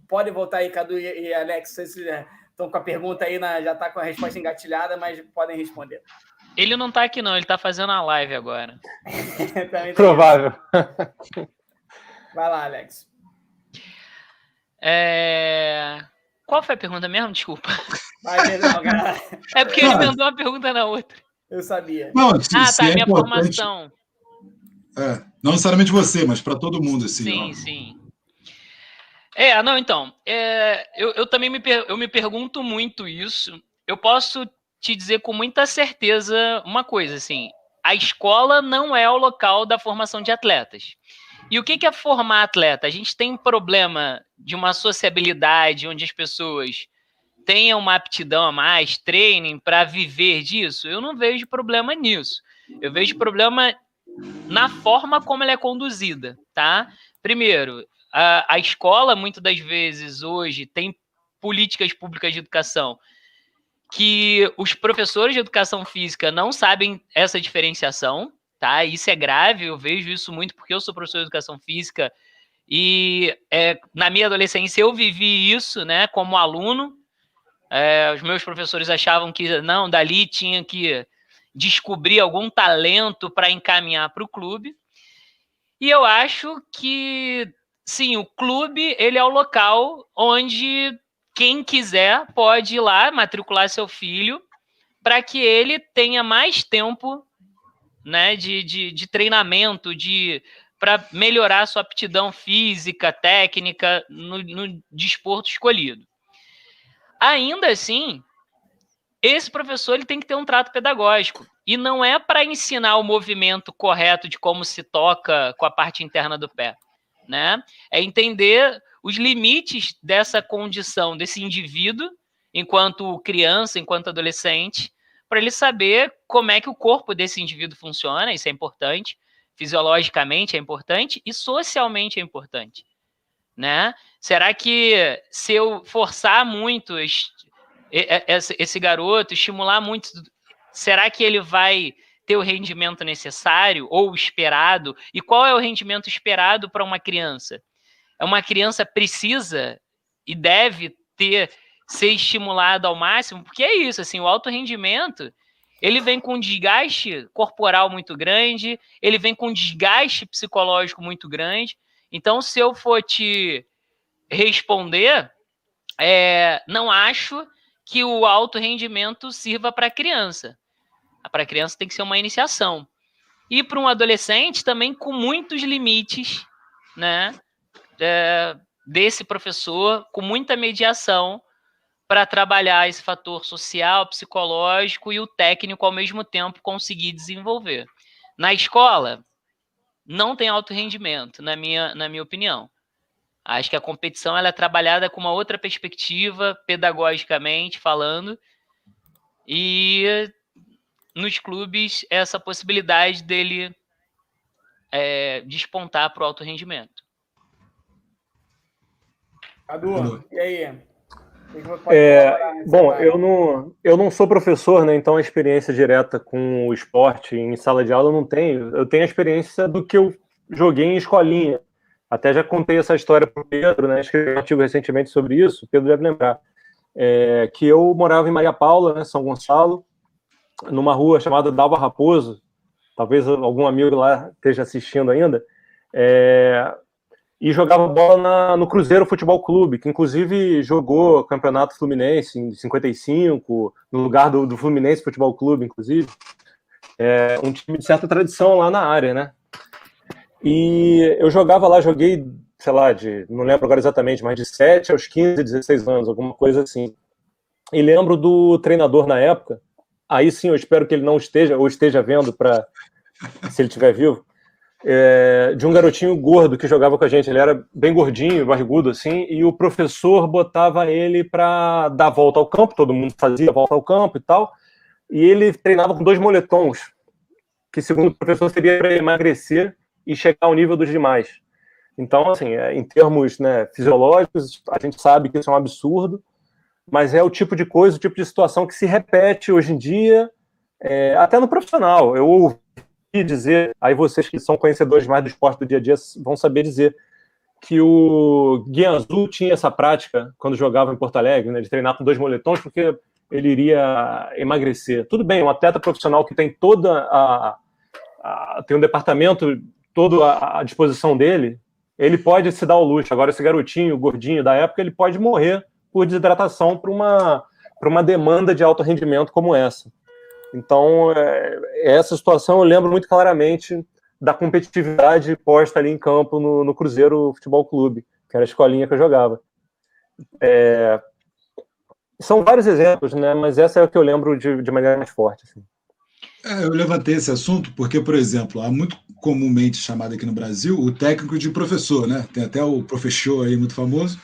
[SPEAKER 1] pode voltar aí, Cadu e, e Alex, vocês estão com a pergunta aí, na, já está com a resposta engatilhada, mas podem responder.
[SPEAKER 4] Ele não está aqui, não, ele está fazendo a live agora.
[SPEAKER 3] Provável.
[SPEAKER 1] Vai lá, Alex.
[SPEAKER 4] É... Qual foi a pergunta mesmo? Desculpa. Vai. É porque ele mandou uma pergunta na outra.
[SPEAKER 1] Eu sabia.
[SPEAKER 2] Não,
[SPEAKER 4] ah, tá, é minha formação.
[SPEAKER 2] É, não necessariamente você, mas para todo mundo, assim.
[SPEAKER 4] Sim, ó. sim. É, não, então, é, eu, eu também me, eu me pergunto muito isso. Eu posso te dizer com muita certeza uma coisa, assim, a escola não é o local da formação de atletas. E o que é formar atleta? A gente tem um problema de uma sociabilidade onde as pessoas tenha uma aptidão a mais, treinem para viver disso, eu não vejo problema nisso. Eu vejo problema na forma como ela é conduzida, tá? Primeiro, a, a escola, muitas das vezes, hoje, tem políticas públicas de educação que os professores de educação física não sabem essa diferenciação, tá? Isso é grave, eu vejo isso muito porque eu sou professor de educação física e é, na minha adolescência eu vivi isso, né, como aluno. É, os meus professores achavam que não, dali tinha que descobrir algum talento para encaminhar para o clube. E eu acho que sim, o clube ele é o local onde quem quiser pode ir lá matricular seu filho para que ele tenha mais tempo né, de, de, de treinamento, de para melhorar sua aptidão física, técnica no, no desporto escolhido. Ainda assim, esse professor ele tem que ter um trato pedagógico. E não é para ensinar o movimento correto de como se toca com a parte interna do pé. Né? É entender os limites dessa condição, desse indivíduo, enquanto criança, enquanto adolescente, para ele saber como é que o corpo desse indivíduo funciona, isso é importante, fisiologicamente é importante e socialmente é importante. Né? Será que se eu forçar muito esse garoto, estimular muito, será que ele vai ter o rendimento necessário ou esperado? E qual é o rendimento esperado para uma criança? É uma criança precisa e deve ter ser estimulada ao máximo, porque é isso, assim, o alto rendimento, ele vem com um desgaste corporal muito grande, ele vem com um desgaste psicológico muito grande. Então, se eu for te responder, é, não acho que o alto rendimento sirva para criança. Para criança tem que ser uma iniciação. E para um adolescente também com muitos limites, né? É, desse professor, com muita mediação para trabalhar esse fator social, psicológico e o técnico ao mesmo tempo conseguir desenvolver. Na escola, não tem alto rendimento, na minha, na minha opinião. Acho que a competição ela é trabalhada com uma outra perspectiva, pedagogicamente falando, e nos clubes essa possibilidade dele é, despontar para o alto rendimento.
[SPEAKER 1] Cadu, e aí?
[SPEAKER 3] É, bom, eu não, eu não sou professor, né? Então a experiência direta com o esporte em sala de aula eu não tenho. Eu tenho a experiência do que eu joguei em escolinha. Até já contei essa história para o Pedro, né? Escrevi um artigo recentemente sobre isso, o Pedro deve lembrar. É, que eu morava em Maria Paula, né, São Gonçalo, numa rua chamada Dalva Raposo, talvez algum amigo lá esteja assistindo ainda, é, e jogava bola na, no Cruzeiro Futebol Clube, que inclusive jogou Campeonato Fluminense em 55, no lugar do, do Fluminense Futebol Clube, inclusive. É, um time de certa tradição lá na área, né? E eu jogava lá, joguei, sei lá, de, não lembro agora exatamente, mas de 7 aos 15, 16 anos, alguma coisa assim. E lembro do treinador na época, aí sim eu espero que ele não esteja, ou esteja vendo, para se ele estiver vivo, é, de um garotinho gordo que jogava com a gente. Ele era bem gordinho, barrigudo assim, e o professor botava ele para dar volta ao campo, todo mundo fazia volta ao campo e tal, e ele treinava com dois moletons, que segundo o professor seria para emagrecer e chegar ao nível dos demais. Então, assim, é, em termos né, fisiológicos, a gente sabe que isso é um absurdo, mas é o tipo de coisa, o tipo de situação que se repete hoje em dia, é, até no profissional. Eu ouvi dizer, aí vocês que são conhecedores mais do esporte do dia a dia vão saber dizer, que o Guia Azul tinha essa prática quando jogava em Porto Alegre, né, de treinar com dois moletons, porque ele iria emagrecer. Tudo bem, um atleta profissional que tem toda a, a tem um departamento todo à disposição dele, ele pode se dar o luxo. Agora, esse garotinho, gordinho da época, ele pode morrer por desidratação para uma, uma demanda de alto rendimento como essa. Então, é, essa situação eu lembro muito claramente da competitividade posta ali em campo no, no Cruzeiro Futebol Clube, que era a escolinha que eu jogava. É, são vários exemplos, né? Mas essa é o que eu lembro de, de maneira mais forte. Assim.
[SPEAKER 2] É, eu levantei esse assunto porque, por exemplo, há muito comumente chamado aqui no Brasil o técnico de professor, né? Tem até o professor aí muito famoso,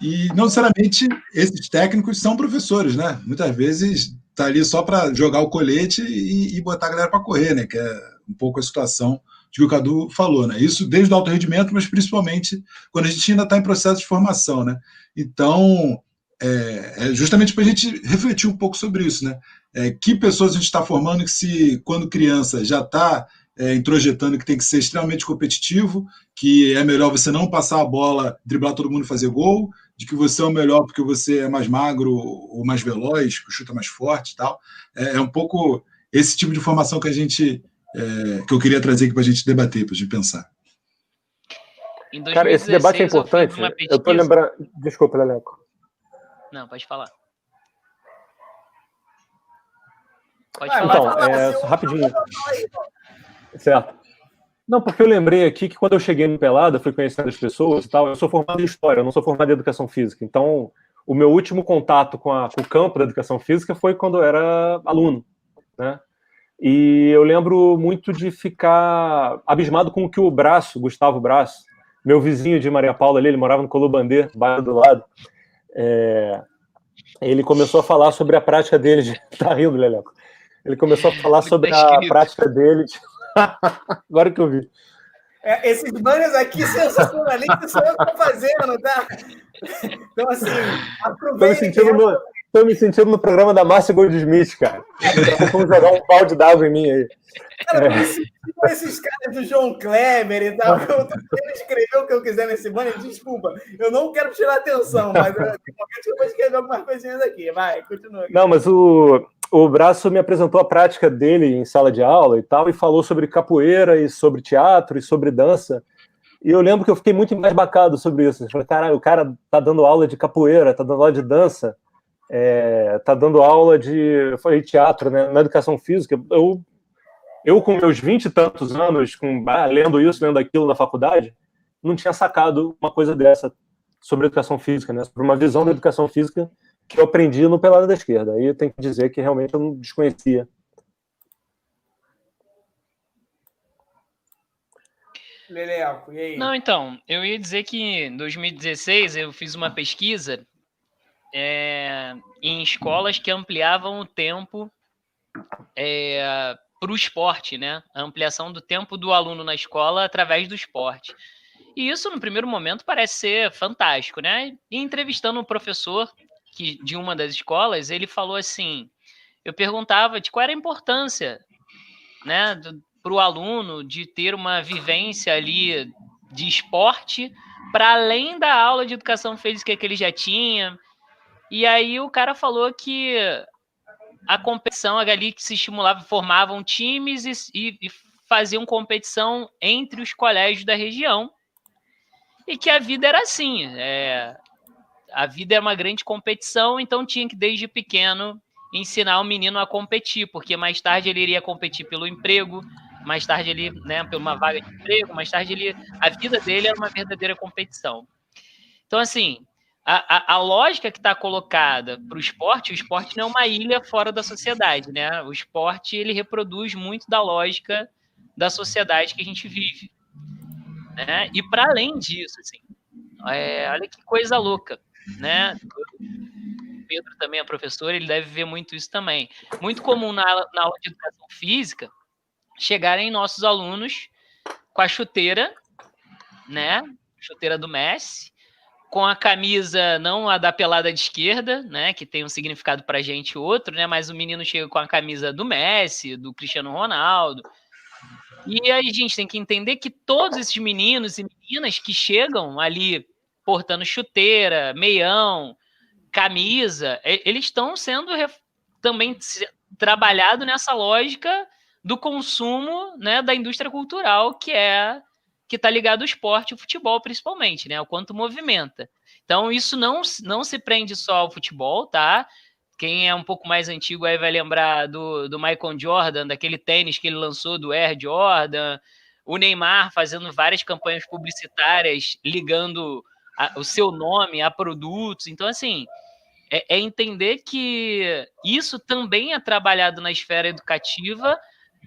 [SPEAKER 2] E não necessariamente esses técnicos são professores, né? Muitas vezes tá ali só para jogar o colete e, e, botar a galera para correr, né? Que é um pouco a situação que o Cadu falou, né? Isso desde o alto rendimento, mas principalmente quando a gente ainda está em processo de formação, né? Então, é, é justamente para a gente refletir um pouco sobre isso, né? É, que pessoas a gente está formando que se, quando criança, já está é, introjetando que tem que ser extremamente competitivo, que é melhor você não passar a bola, driblar todo mundo e fazer gol, de que você é o melhor porque você é mais magro ou mais veloz, que chuta mais forte e tal. É, é, um pouco esse tipo de informação que a gente é, que eu queria trazer aqui para a gente debater, para a gente pensar.
[SPEAKER 3] Cara, esse debate é importante. Eu, tô lembrando. Desculpa, Leleco.
[SPEAKER 4] Não, pode falar.
[SPEAKER 3] Pode ah, falar. Então, é, rapidinho. Certo. Não, porque eu lembrei aqui que quando eu cheguei no Pelada, fui conhecendo as pessoas e tal, eu sou formado em História, eu não sou formado em Educação Física. Então, o meu último contato com, a, com o campo da Educação Física foi quando eu era aluno, né? E eu lembro muito de ficar abismado com o que o Braço, Gustavo Braço, meu vizinho de Maria Paula ali, ele morava no Colubandê, bairro do lado, é, ele começou a falar sobre a prática dele de... Tá rindo, Leleco? Ele começou a falar sobre a prática dele de Agora que eu vi.
[SPEAKER 1] É, esses banners aqui sensacionalistas são eu que estou fazendo, tá? Então, assim,
[SPEAKER 3] aproveita. Estou me sentindo no programa da Márcia Goldsmith, cara. Vamos jogar um balde d'água em mim aí.
[SPEAKER 1] Cara, é. com esses caras do João Kleber e tal, eu tô querendo escrever o que eu quiser nesse banner, desculpa. Eu não quero tirar atenção, mas eu, eu vou escrever algumas coisinhas aqui. Vai, continua.
[SPEAKER 3] Não, mas o, o Braço me apresentou a prática dele em sala de aula e tal, e falou sobre capoeira e sobre teatro e sobre dança. E eu lembro que eu fiquei muito embasbacado sobre isso. Eu falei, caralho, o cara tá dando aula de capoeira, tá dando aula de dança, é, tá dando aula de. Eu falei teatro, né? Na educação física. Eu, eu com meus vinte e tantos anos, com, ah, lendo isso, lendo aquilo na faculdade, não tinha sacado uma coisa dessa sobre educação física, né? Sobre uma visão da educação física que eu aprendi no Pelada da Esquerda. Aí eu tenho que dizer que realmente eu não desconhecia.
[SPEAKER 1] Leleco, e aí?
[SPEAKER 4] Não, então, eu ia dizer que em 2016 eu fiz uma pesquisa é, em escolas que ampliavam o tempo é, para o esporte, né? A ampliação do tempo do aluno na escola através do esporte. E isso, no primeiro momento, parece ser fantástico, né? E entrevistando um professor que de uma das escolas, ele falou assim: eu perguntava de qual era a importância, né, para o aluno de ter uma vivência ali de esporte para além da aula de educação física que ele já tinha. E aí o cara falou que a competição ali que se estimulava, formavam times e, e, e faziam competição entre os colégios da região. E que a vida era assim. É, a vida é uma grande competição, então tinha que desde pequeno ensinar o menino a competir, porque mais tarde ele iria competir pelo emprego, mais tarde ele, né, por uma vaga de emprego, mais tarde ele, a vida dele era uma verdadeira competição. Então, assim, a, a, a lógica que está colocada para o esporte, o esporte não é uma ilha fora da sociedade, né? O esporte ele reproduz muito da lógica da sociedade que a gente vive, né? E para além disso, assim, é, olha que coisa louca né? O Pedro também é professor, ele deve ver muito isso também. Muito comum na, na aula de educação física chegarem nossos alunos com a chuteira, né? Chuteira do Messi, com a camisa não a da pelada de esquerda, né, que tem um significado para gente outro, né, mas o menino chega com a camisa do Messi, do Cristiano Ronaldo. E aí a gente tem que entender que todos esses meninos e meninas que chegam ali portando chuteira, meião, camisa, eles estão sendo também trabalhado nessa lógica do consumo, né, da indústria cultural que é que está ligado ao esporte e ao futebol principalmente, né, o quanto movimenta. Então isso não não se prende só ao futebol, tá? Quem é um pouco mais antigo aí vai lembrar do, do Michael Jordan, daquele tênis que ele lançou do Air Jordan, o Neymar fazendo várias campanhas publicitárias ligando a, o seu nome a produtos. Então, assim, é, é, entender que isso também é trabalhado na esfera educativa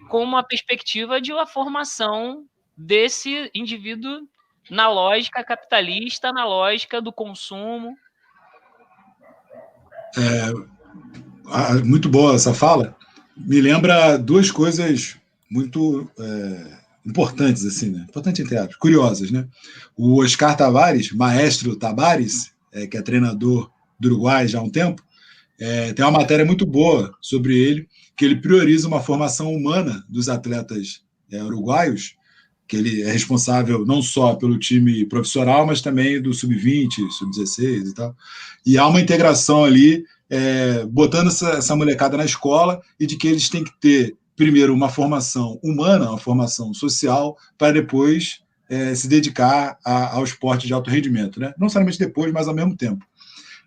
[SPEAKER 4] com uma perspectiva de uma formação desse indivíduo na lógica capitalista, na lógica do consumo.
[SPEAKER 2] É, muito boa essa fala. Me lembra duas coisas muito é, importantes, assim, né? Importante entre aspas, curiosas, né? O Oscar Tavares, maestro Tavares, é, que é treinador do Uruguai já há um tempo, é, tem uma matéria muito boa sobre ele, que ele prioriza uma formação humana dos atletas é, uruguaios, que ele é responsável não só pelo time profissional, mas também do sub-20, sub-16 e tal. E há uma integração ali, é, botando essa, essa molecada na escola e de que eles têm que ter, primeiro, uma formação humana, uma formação social, para depois é, se dedicar a, ao esporte de alto rendimento. Né? Não somente depois, mas ao mesmo tempo.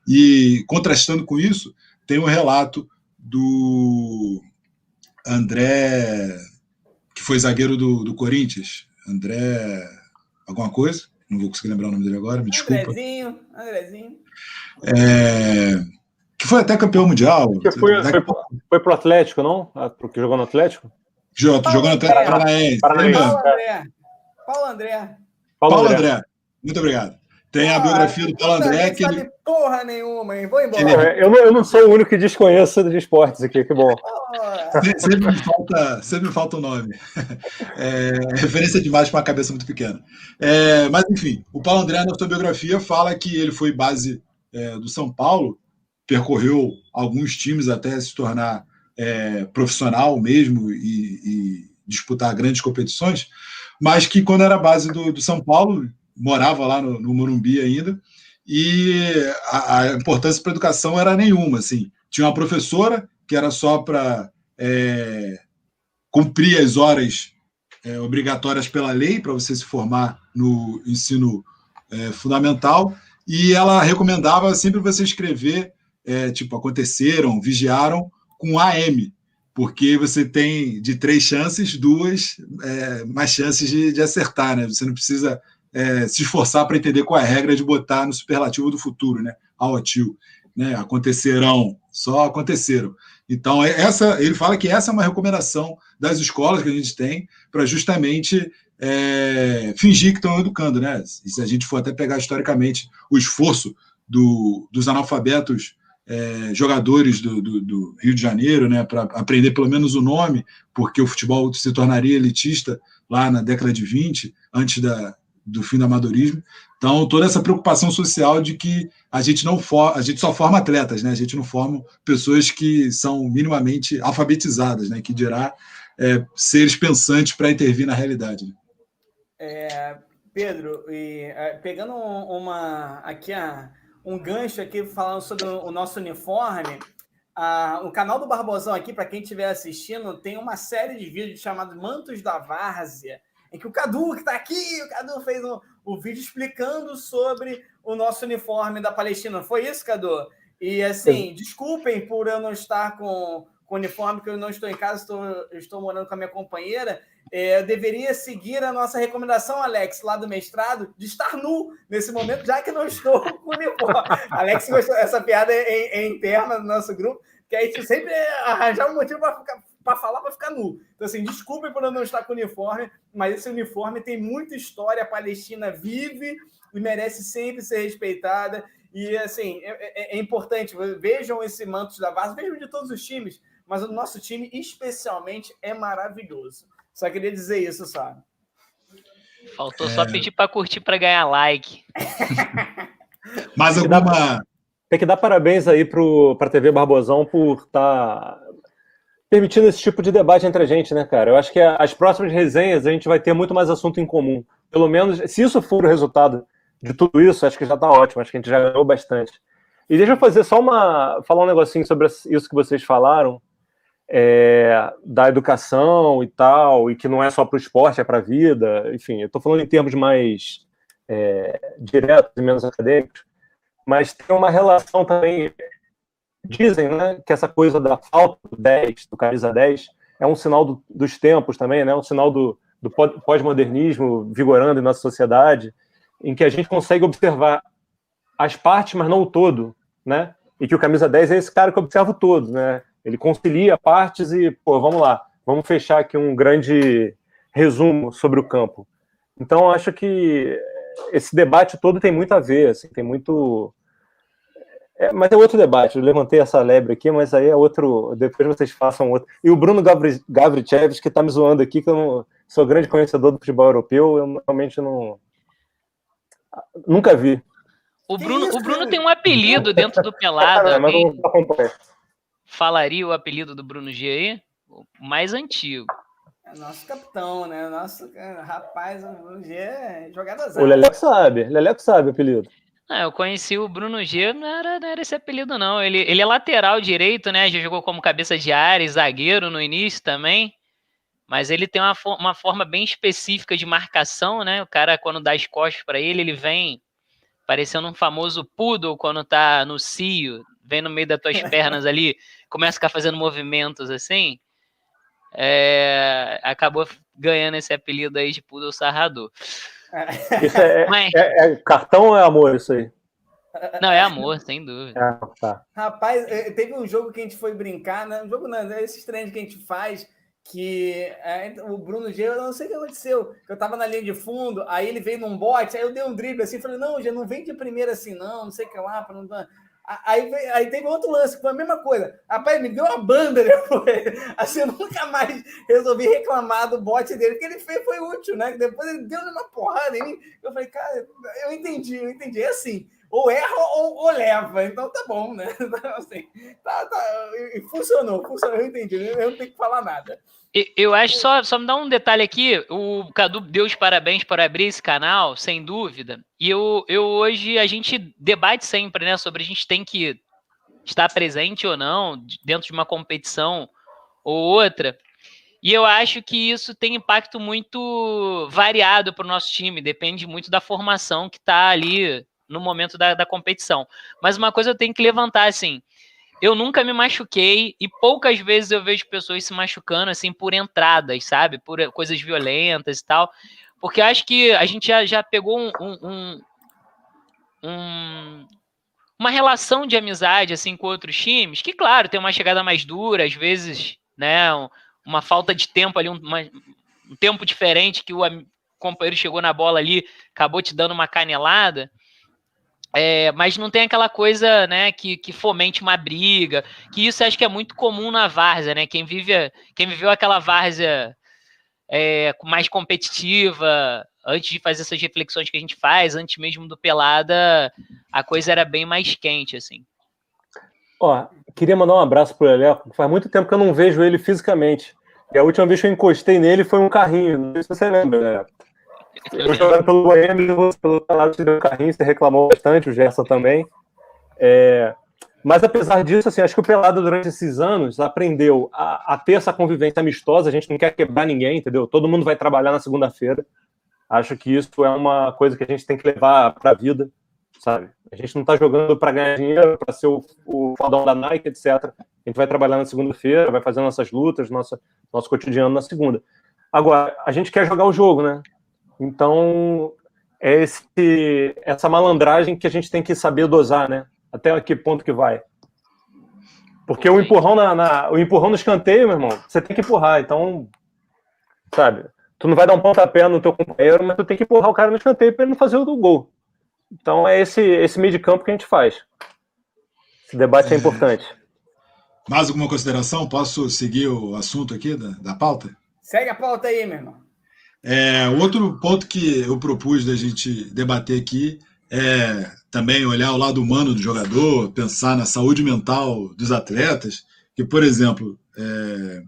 [SPEAKER 2] E contrastando com isso, tem um relato do André, que foi zagueiro do, do Corinthians, André. alguma coisa, não vou conseguir lembrar o nome dele agora, me desculpa.
[SPEAKER 1] Andrezinho, Andrezinho.
[SPEAKER 2] É, que foi até campeão mundial.
[SPEAKER 3] Que foi, foi, foi pro Atlético, não? Ah, porque jogou no Atlético?
[SPEAKER 2] Jogou, jogou no Atlético Paranaense.
[SPEAKER 1] Paranaense. Paulo André. Paulo André.
[SPEAKER 2] Paulo, Paulo André. André. Muito obrigado. Tem a biografia do Paulo André. Que
[SPEAKER 1] ele... porra nenhuma, hein? Vou embora.
[SPEAKER 3] Eu, não, eu não sou o único que desconheço de esportes aqui, que bom.
[SPEAKER 2] sempre, me falta, sempre me falta o nome. É, referência demais para uma cabeça muito pequena. É, mas, enfim, o Paulo André, na autobiografia, fala que ele foi base é, do São Paulo, percorreu alguns times até se tornar é, profissional mesmo e, e, disputar grandes competições, mas que quando era base do, do São Paulo, morava lá no, no Morumbi ainda, e a, a importância para a educação era nenhuma. Assim. Tinha uma professora que era só para é, cumprir as horas é, obrigatórias pela lei para você se formar no ensino é, fundamental, e ela recomendava sempre você escrever, é, tipo, aconteceram, vigiaram, com AM, porque você tem de três chances, duas é, mais chances de, de acertar, né? Você não precisa é, se esforçar para entender qual é a regra de botar no superlativo do futuro, né? Ao tio, né? Acontecerão, só aconteceram. Então, é essa, ele fala que essa é uma recomendação das escolas que a gente tem para justamente é, fingir que estão educando, né? E se a gente for até pegar historicamente o esforço do, dos analfabetos é, jogadores do, do, do, Rio de Janeiro, né, para aprender pelo menos o nome, porque o futebol se tornaria elitista lá na década de 20, antes da, do fim do amadorismo. Então, toda essa preocupação social de que a gente não for, a gente só forma atletas, né? A gente não forma pessoas que são minimamente alfabetizadas, né? Que dirá é, seres pensantes para intervir na realidade. Né?
[SPEAKER 1] É, Pedro, e, é, pegando uma aqui a, um gancho aqui falando sobre o nosso uniforme, a, o canal do Barbosão aqui, para quem estiver assistindo, tem uma série de vídeos chamados Mantos da Várzea em que o Cadu, que está aqui, o Cadu fez um, um vídeo explicando sobre o nosso uniforme da Palestina. Foi isso, Cadu? E assim, Sim. desculpem por eu não estar com, com uniforme, que eu não estou em casa, estou, estou morando com a minha companheira. É, eu deveria seguir a nossa recomendação, Alex, lá do mestrado, de estar nu nesse momento, já que não estou com uniforme. Alex gostou, essa piada é, é interna do nosso grupo, que a gente sempre arranjar um motivo para falar para ficar nu. Então, assim, desculpe por eu não estar com uniforme, mas esse uniforme tem muita história. A Palestina vive e merece sempre ser respeitada. E, assim, é, é, é importante. Vejam esse manto da base, vejam de todos os times, mas o nosso time, especialmente, é maravilhoso. Só queria dizer isso, sabe?
[SPEAKER 4] Faltou é... só pedir para curtir para ganhar like.
[SPEAKER 2] Mas alguma.
[SPEAKER 3] Tem que dar parabéns aí para a TV Barbosão por estar tá permitindo esse tipo de debate entre a gente, né, cara? Eu acho que as próximas resenhas a gente vai ter muito mais assunto em comum. Pelo menos, se isso for o resultado de tudo isso, acho que já está ótimo, acho que a gente já ganhou bastante. E deixa eu fazer só uma. falar um negocinho sobre isso que vocês falaram, é, da educação e tal, e que não é só para o esporte, é para a vida. Enfim, eu estou falando em termos mais é, diretos e menos acadêmicos, mas tem uma relação também dizem né, que essa coisa da falta do 10, do camisa 10, é um sinal do, dos tempos também, né, um sinal do, do pós-modernismo vigorando em nossa sociedade, em que a gente consegue observar as partes, mas não o todo, né? E que o camisa 10 é esse cara que observa o todo, né? Ele concilia partes e, pô, vamos lá, vamos fechar aqui um grande resumo sobre o campo. Então, acho que esse debate todo tem muito a ver, assim, tem muito. É, mas é outro debate. Eu levantei essa lebre aqui, mas aí é outro. Depois vocês façam outro. E o Bruno Gavri, Gavrichev, que está me zoando aqui, que eu não, sou grande conhecedor do futebol europeu, eu realmente não. Nunca vi.
[SPEAKER 4] O Bruno, o Bruno tem um apelido dentro do Pelado. É, mas não Falaria o apelido do Bruno G aí? O mais antigo.
[SPEAKER 1] É nosso capitão, né? Nosso rapaz, o Bruno G é jogadas.
[SPEAKER 3] O Leleco sabe, Leleco sabe o apelido.
[SPEAKER 4] Ah, eu conheci o Bruno G, não era, não era esse apelido, não. Ele, ele é lateral direito, né? Já jogou como cabeça de área e zagueiro no início também. Mas ele tem uma, uma forma bem específica de marcação, né? O cara, quando dá as costas para ele, ele vem parecendo um famoso poodle quando tá no cio, vem no meio das tuas pernas ali, começa a ficar fazendo movimentos assim. É, acabou ganhando esse apelido aí de poodle sarrador.
[SPEAKER 3] Isso é, Mas... é, é, cartão ou é amor isso aí?
[SPEAKER 4] Não, é amor, sem dúvida.
[SPEAKER 1] Ah, tá. Rapaz, é, teve um jogo que a gente foi brincar, né? Um jogo não, é esses treinos que a gente faz que é, o Bruno G, eu não sei o que aconteceu. Eu tava na linha de fundo, aí ele veio num bote, aí eu dei um drible assim, falei, não, já não vem de primeira assim, não, não sei o que lá, para não. Aí, aí teve outro lance, que foi a mesma coisa. Rapaz, me deu uma banda depois. Assim, eu nunca mais resolvi reclamar do bote dele, porque ele fez, foi útil, né? Depois ele deu uma porrada em mim. Eu falei, cara, eu entendi, eu entendi. É assim, ou erra ou, ou, leva. Então tá bom, né? Assim, tá, tá, funcionou, funcionou, eu entendi. Eu não tenho que falar nada.
[SPEAKER 4] Eu acho só, só me dar um detalhe aqui. O Cadu deu os parabéns por abrir esse canal, sem dúvida. E eu, eu hoje a gente debate sempre, né, sobre a gente tem que estar presente ou não dentro de uma competição ou outra. E eu acho que isso tem impacto muito variado para o nosso time, depende muito da formação que está ali no momento da, da competição. Mas uma coisa eu tenho que levantar assim: eu nunca me machuquei e poucas vezes eu vejo pessoas se machucando assim por entradas, sabe? Por coisas violentas e tal. Porque acho que a gente já, já pegou um, um, um, uma relação de amizade assim com outros times, que claro, tem uma chegada mais dura, às vezes, né, uma falta de tempo ali, uma, um tempo diferente que o companheiro chegou na bola ali, acabou te dando uma canelada. É, mas não tem aquela coisa, né, que, que fomente uma briga, que isso acho que é muito comum na várzea, né? Quem vive, quem viveu aquela várzea é, mais competitiva, antes de fazer essas reflexões que a gente faz, antes mesmo do pelada, a coisa era bem mais quente, assim.
[SPEAKER 3] Ó, queria mandar um abraço pro Leleco. Faz muito tempo que eu não vejo ele fisicamente. E a última vez que eu encostei nele foi um carrinho. Não sei se você lembra, Leleco. Eu jogando pelo Boêmio, pelo lado de carrinho, você reclamou bastante, o Gerson também. É, mas apesar disso, assim, acho que o Pelado durante esses anos aprendeu a, a, ter essa convivência amistosa. A gente não quer quebrar ninguém, entendeu? Todo mundo vai trabalhar na segunda-feira. Acho que isso é uma coisa que a gente tem que levar para a vida, sabe? A gente não está jogando para ganhar dinheiro, para ser o, o fodão da Nike, etc. A gente vai trabalhar na segunda-feira, vai fazer nossas lutas, nossa, nosso cotidiano na segunda. Agora, a gente quer jogar o jogo, né? Então, é esse, essa malandragem que a gente tem que saber dosar, né? Até que ponto que vai. Porque o empurrão, na, na, o empurrão no escanteio, meu irmão, você tem que empurrar. Então, sabe? Tu não vai dar um pontapé no teu companheiro, mas tu tem que empurrar o cara no escanteio para ele não fazer o do gol. Então é esse, esse meio de campo que a gente faz. Esse debate é, é importante.
[SPEAKER 2] Mais alguma consideração? Posso seguir o assunto aqui da, da pauta?
[SPEAKER 1] Segue a pauta aí, meu irmão.
[SPEAKER 2] É, outro ponto que eu propus da gente debater aqui é também olhar o lado humano do jogador, pensar na saúde mental dos atletas. Que, por exemplo, é,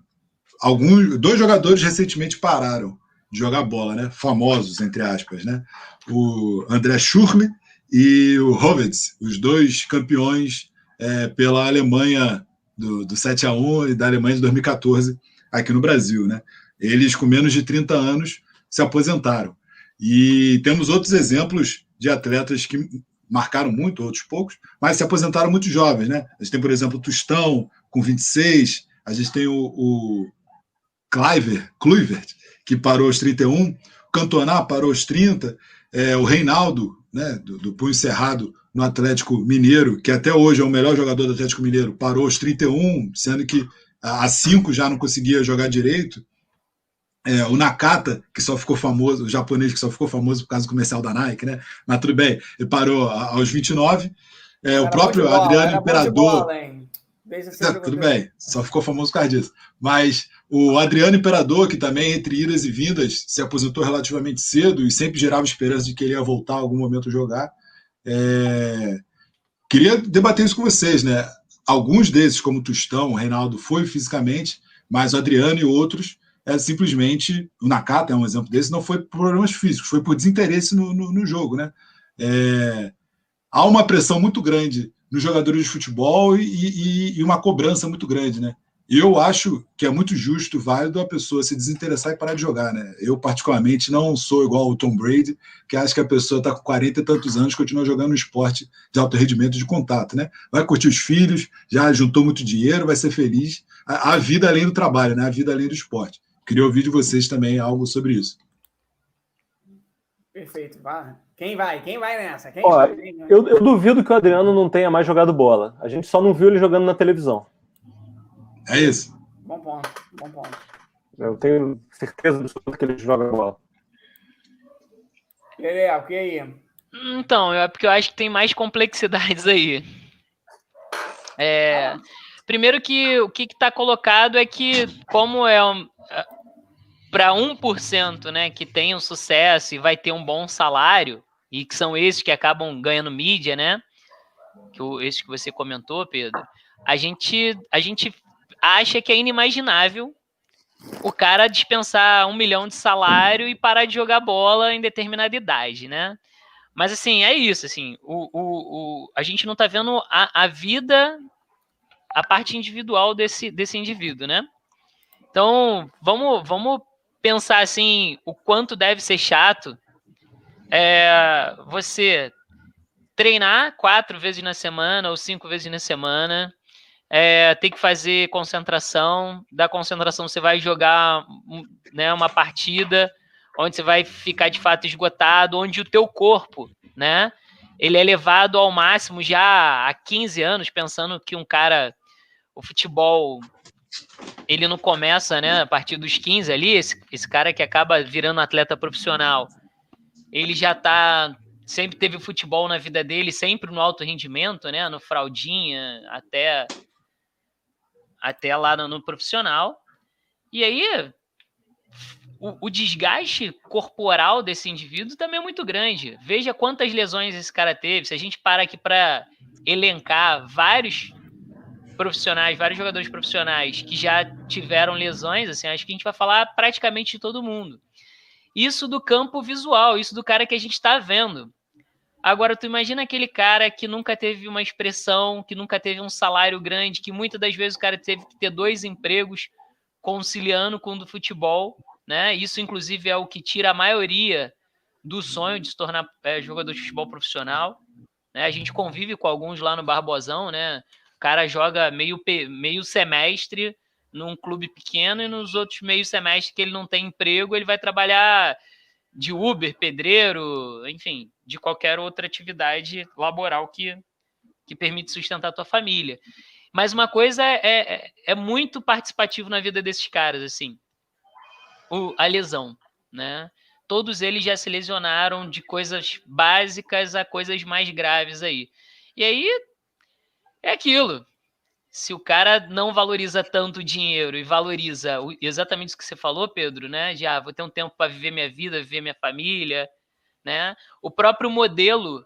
[SPEAKER 2] alguns, dois jogadores recentemente pararam de jogar bola, né? Famosos, entre aspas, né? O André Schurle e o Hovitz, os dois campeões é, pela Alemanha do, do 7 a 1 e da Alemanha de 2014 aqui no Brasil, né? Eles, com menos de 30 anos, se aposentaram. E temos outros exemplos de atletas que marcaram muito, outros poucos, mas se aposentaram muito jovens, né? A gente tem, por exemplo, o Tustão, com 26, a gente tem o, o Cliver, Kluivert, que parou aos 31, o Cantoná parou aos 30, é, o Reinaldo, né, do, do Punho Cerrado, no Atlético Mineiro, que até hoje é o melhor jogador do Atlético Mineiro, parou aos 31, sendo que há cinco já não conseguia jogar direito. É, o Nakata, que só ficou famoso, o japonês que só ficou famoso por causa do comercial da Nike, né? Mas tudo bem, ele parou aos 29. É, o próprio bola, Adriano Imperador. Bola, é, tudo bem, só ficou famoso por causa disso. Mas o Adriano Imperador, que também, entre idas e vindas, se aposentou relativamente cedo e sempre gerava esperança de que ele ia voltar a algum momento jogar. É... Queria debater isso com vocês, né? Alguns desses, como o Tostão, o Reinaldo, foi fisicamente, mas o Adriano e outros é simplesmente. O Nakata é um exemplo desse, não foi por problemas físicos, foi por desinteresse no, no, no jogo, né? É, há uma pressão muito grande nos jogadores de futebol e, e, e, uma cobrança muito grande, né? Eu acho que é muito justo, válido a pessoa se desinteressar e parar de jogar, né? Eu, particularmente, não sou igual o Tom Brady, que acha que a pessoa está com 40 e tantos anos continua jogando um esporte de alto rendimento de contato, né? Vai curtir os filhos, já juntou muito dinheiro, vai ser feliz. A, a vida além do trabalho, né? A vida além do esporte. Queria ouvir de vocês também algo sobre isso.
[SPEAKER 1] Perfeito. Quem vai? Quem vai nessa? Quem
[SPEAKER 3] Ó, vai? Eu, eu, duvido que o Adriano não tenha mais jogado bola. A gente só não viu ele jogando na televisão.
[SPEAKER 2] É isso.
[SPEAKER 1] Bom ponto. Bom ponto.
[SPEAKER 3] Eu tenho certeza absoluta que ele joga bola.
[SPEAKER 1] Ele o que aí?
[SPEAKER 4] Então, é porque eu acho que tem mais complexidades aí. É, primeiro que o que está colocado é que, como é um, para 1%, né, que tem um sucesso e vai ter um bom salário, e que são esses que acabam ganhando mídia, né? Que o, esses que você comentou, Pedro. A gente, a gente acha que é inimaginável o cara dispensar um milhão de salário e parar de jogar bola em determinada idade, né? Mas assim, é isso, assim, o, o, o, a gente não tá vendo a, a vida, a parte individual desse, desse indivíduo, né? Então, vamos, vamos pensar assim, o quanto deve ser chato é, você treinar quatro vezes na semana ou cinco vezes na semana, é, ter que fazer concentração, da concentração você vai jogar né, uma partida onde você vai ficar de fato esgotado, onde o teu corpo, né, ele é levado ao máximo já há 15 anos, pensando que um cara, o futebol ele não começa, né, a partir dos 15 ali, esse, esse cara que acaba virando atleta profissional, ele já tá sempre teve futebol na vida dele, sempre no alto rendimento, né, no fraldinha, até até lá no, no profissional. E aí o, o, desgaste corporal desse indivíduo também é muito grande. Veja quantas lesões esse cara teve. Se a gente para aqui para elencar vários profissionais, vários jogadores profissionais que já tiveram lesões, assim, acho que a gente vai falar praticamente de todo mundo. Isso do campo visual, isso do cara que a gente está vendo. Agora, tu imagina aquele cara que nunca teve uma expressão, que nunca teve um salário grande, que muitas das vezes o cara teve que ter dois empregos conciliando com o do futebol, né? Isso, inclusive, é o que tira a maioria do sonho de se tornar é, jogador de futebol profissional. Né? A gente convive com alguns lá no Barbosão, né? Cara joga meio, meio semestre num clube pequeno e nos outros meio semestre que ele não tem emprego, ele vai trabalhar de Uber, pedreiro, enfim, de qualquer outra atividade laboral que, que permite sustentar a tua família. Mas uma coisa é, é, é muito participativo na vida desses caras, assim, o, a lesão, né? Todos eles já se lesionaram de coisas básicas a coisas mais graves aí. E aí é aquilo. Se o cara não valoriza tanto o dinheiro e valoriza exatamente isso que você falou, Pedro, né? De ah, vou ter um tempo para viver minha vida, viver minha família, né? O próprio modelo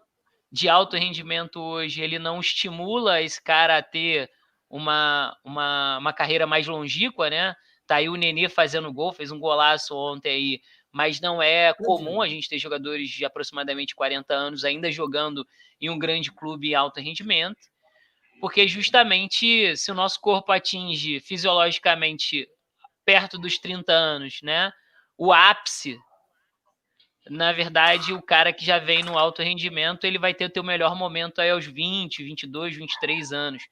[SPEAKER 4] de alto rendimento hoje, ele não estimula esse cara a ter uma, uma, uma carreira mais longínqua, né? Tá aí o Nenê fazendo gol, fez um golaço ontem aí, mas não é comum a gente ter jogadores de aproximadamente 40 anos ainda jogando em um grande clube em alto rendimento porque justamente se o nosso corpo atinge fisiologicamente perto dos 30 anos, né, o ápice, na verdade, o cara que já vem no alto rendimento, ele vai ter o seu melhor momento aí aos 20, 22, 23 anos,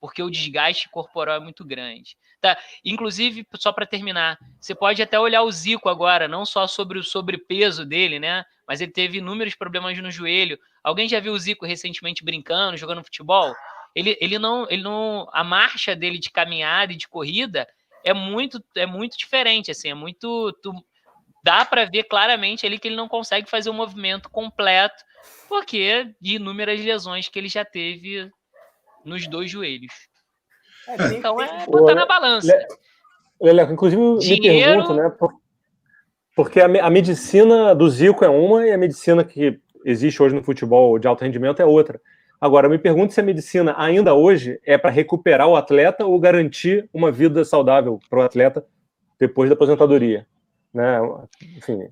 [SPEAKER 4] porque o desgaste corporal é muito grande. Tá? Inclusive, só para terminar, você pode até olhar o Zico agora, não só sobre o sobrepeso dele, né? Mas ele teve inúmeros problemas no joelho. Alguém já viu o Zico recentemente brincando, jogando futebol? Ele, ele não ele não a marcha dele de caminhada e de corrida é muito é muito diferente, assim, é muito tu, dá para ver claramente ali que ele não consegue fazer o movimento completo porque de inúmeras lesões que ele já teve nos dois joelhos. É, então é botar na balança.
[SPEAKER 3] Leleco, inclusive Dinheiro... me pergunto, né? Porque a, a medicina do Zico é uma e a medicina que existe hoje no futebol de alto rendimento é outra. Agora, me pergunto se a medicina ainda hoje é para recuperar o atleta ou garantir uma vida saudável para o atleta depois da aposentadoria. Né? Enfim,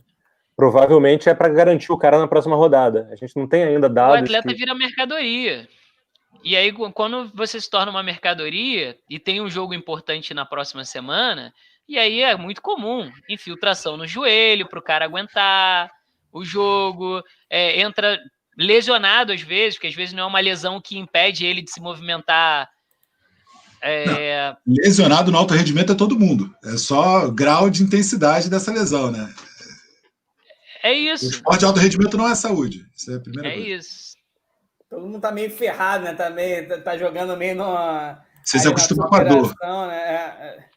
[SPEAKER 3] provavelmente é para garantir o cara na próxima rodada. A gente não tem ainda dados.
[SPEAKER 4] O atleta
[SPEAKER 3] que...
[SPEAKER 4] vira mercadoria. E aí, quando você se torna uma mercadoria e tem um jogo importante na próxima semana, e aí é muito comum infiltração no joelho para o cara aguentar o jogo, é, entra lesionado às vezes, porque às vezes não é uma lesão que impede ele de se movimentar.
[SPEAKER 2] É... Lesionado no alto rendimento é todo mundo. É só grau de intensidade dessa lesão, né?
[SPEAKER 4] É isso. O
[SPEAKER 2] esporte de alto rendimento não é saúde. Isso é a primeira
[SPEAKER 4] é
[SPEAKER 2] coisa.
[SPEAKER 4] isso.
[SPEAKER 1] Todo mundo tá meio ferrado, né? Tá, meio, tá, tá jogando meio numa.
[SPEAKER 2] Você se acostuma com a dor.
[SPEAKER 1] Né? É, é.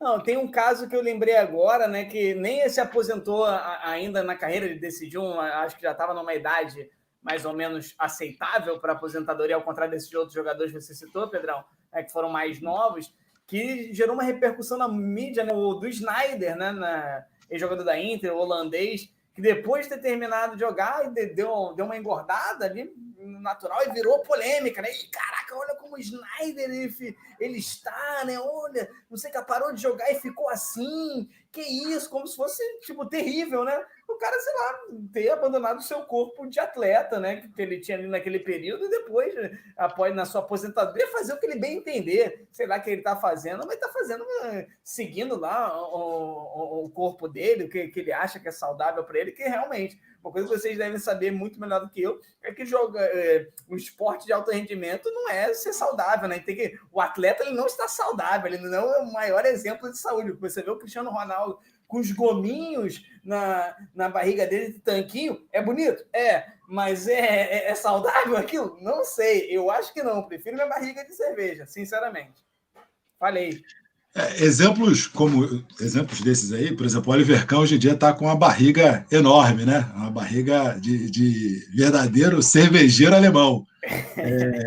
[SPEAKER 1] Não, tem um caso que eu lembrei agora, né? Que nem se aposentou ainda na carreira, ele decidiu, acho que já estava numa idade mais ou menos aceitável para aposentadoria, ao contrário desses outros jogadores que você citou, Pedrão, né, que foram mais novos, que gerou uma repercussão na mídia, né, do Snyder, né, na, jogador da Inter, holandês, que depois de ter terminado de jogar, deu, deu uma engordada ali, natural, e virou polêmica, né? E, caraca, olha como o Snyder ele, ele está, né? Olha, não sei que parou de jogar e ficou assim. Que isso, como se fosse, tipo, terrível, né? o cara, sei lá, ter abandonado o seu corpo de atleta, né? Que ele tinha ali naquele período, e depois, após na sua aposentadoria, fazer o que ele bem entender. Sei lá o que ele está fazendo, mas está fazendo, eh, seguindo lá o, o, o, corpo dele, o que, que ele acha que é saudável para ele, que realmente, uma coisa que vocês devem saber muito melhor do que eu, é que joga é, um esporte de alto rendimento não é ser saudável, né? Tem que, o atleta ele não está saudável, ele não é o maior exemplo de saúde. Você vê o Cristiano Ronaldo com os gominhos na, na barriga dele de tanquinho. É bonito? É. Mas é, é, é, saudável aquilo? Não sei. Eu acho que não. Prefiro minha barriga de cerveja, sinceramente. Falei.
[SPEAKER 2] É, exemplos como exemplos desses aí, por exemplo, o Oliver Kahn hoje em dia está com uma barriga enorme, né? Uma barriga de, de verdadeiro cervejeiro alemão. É,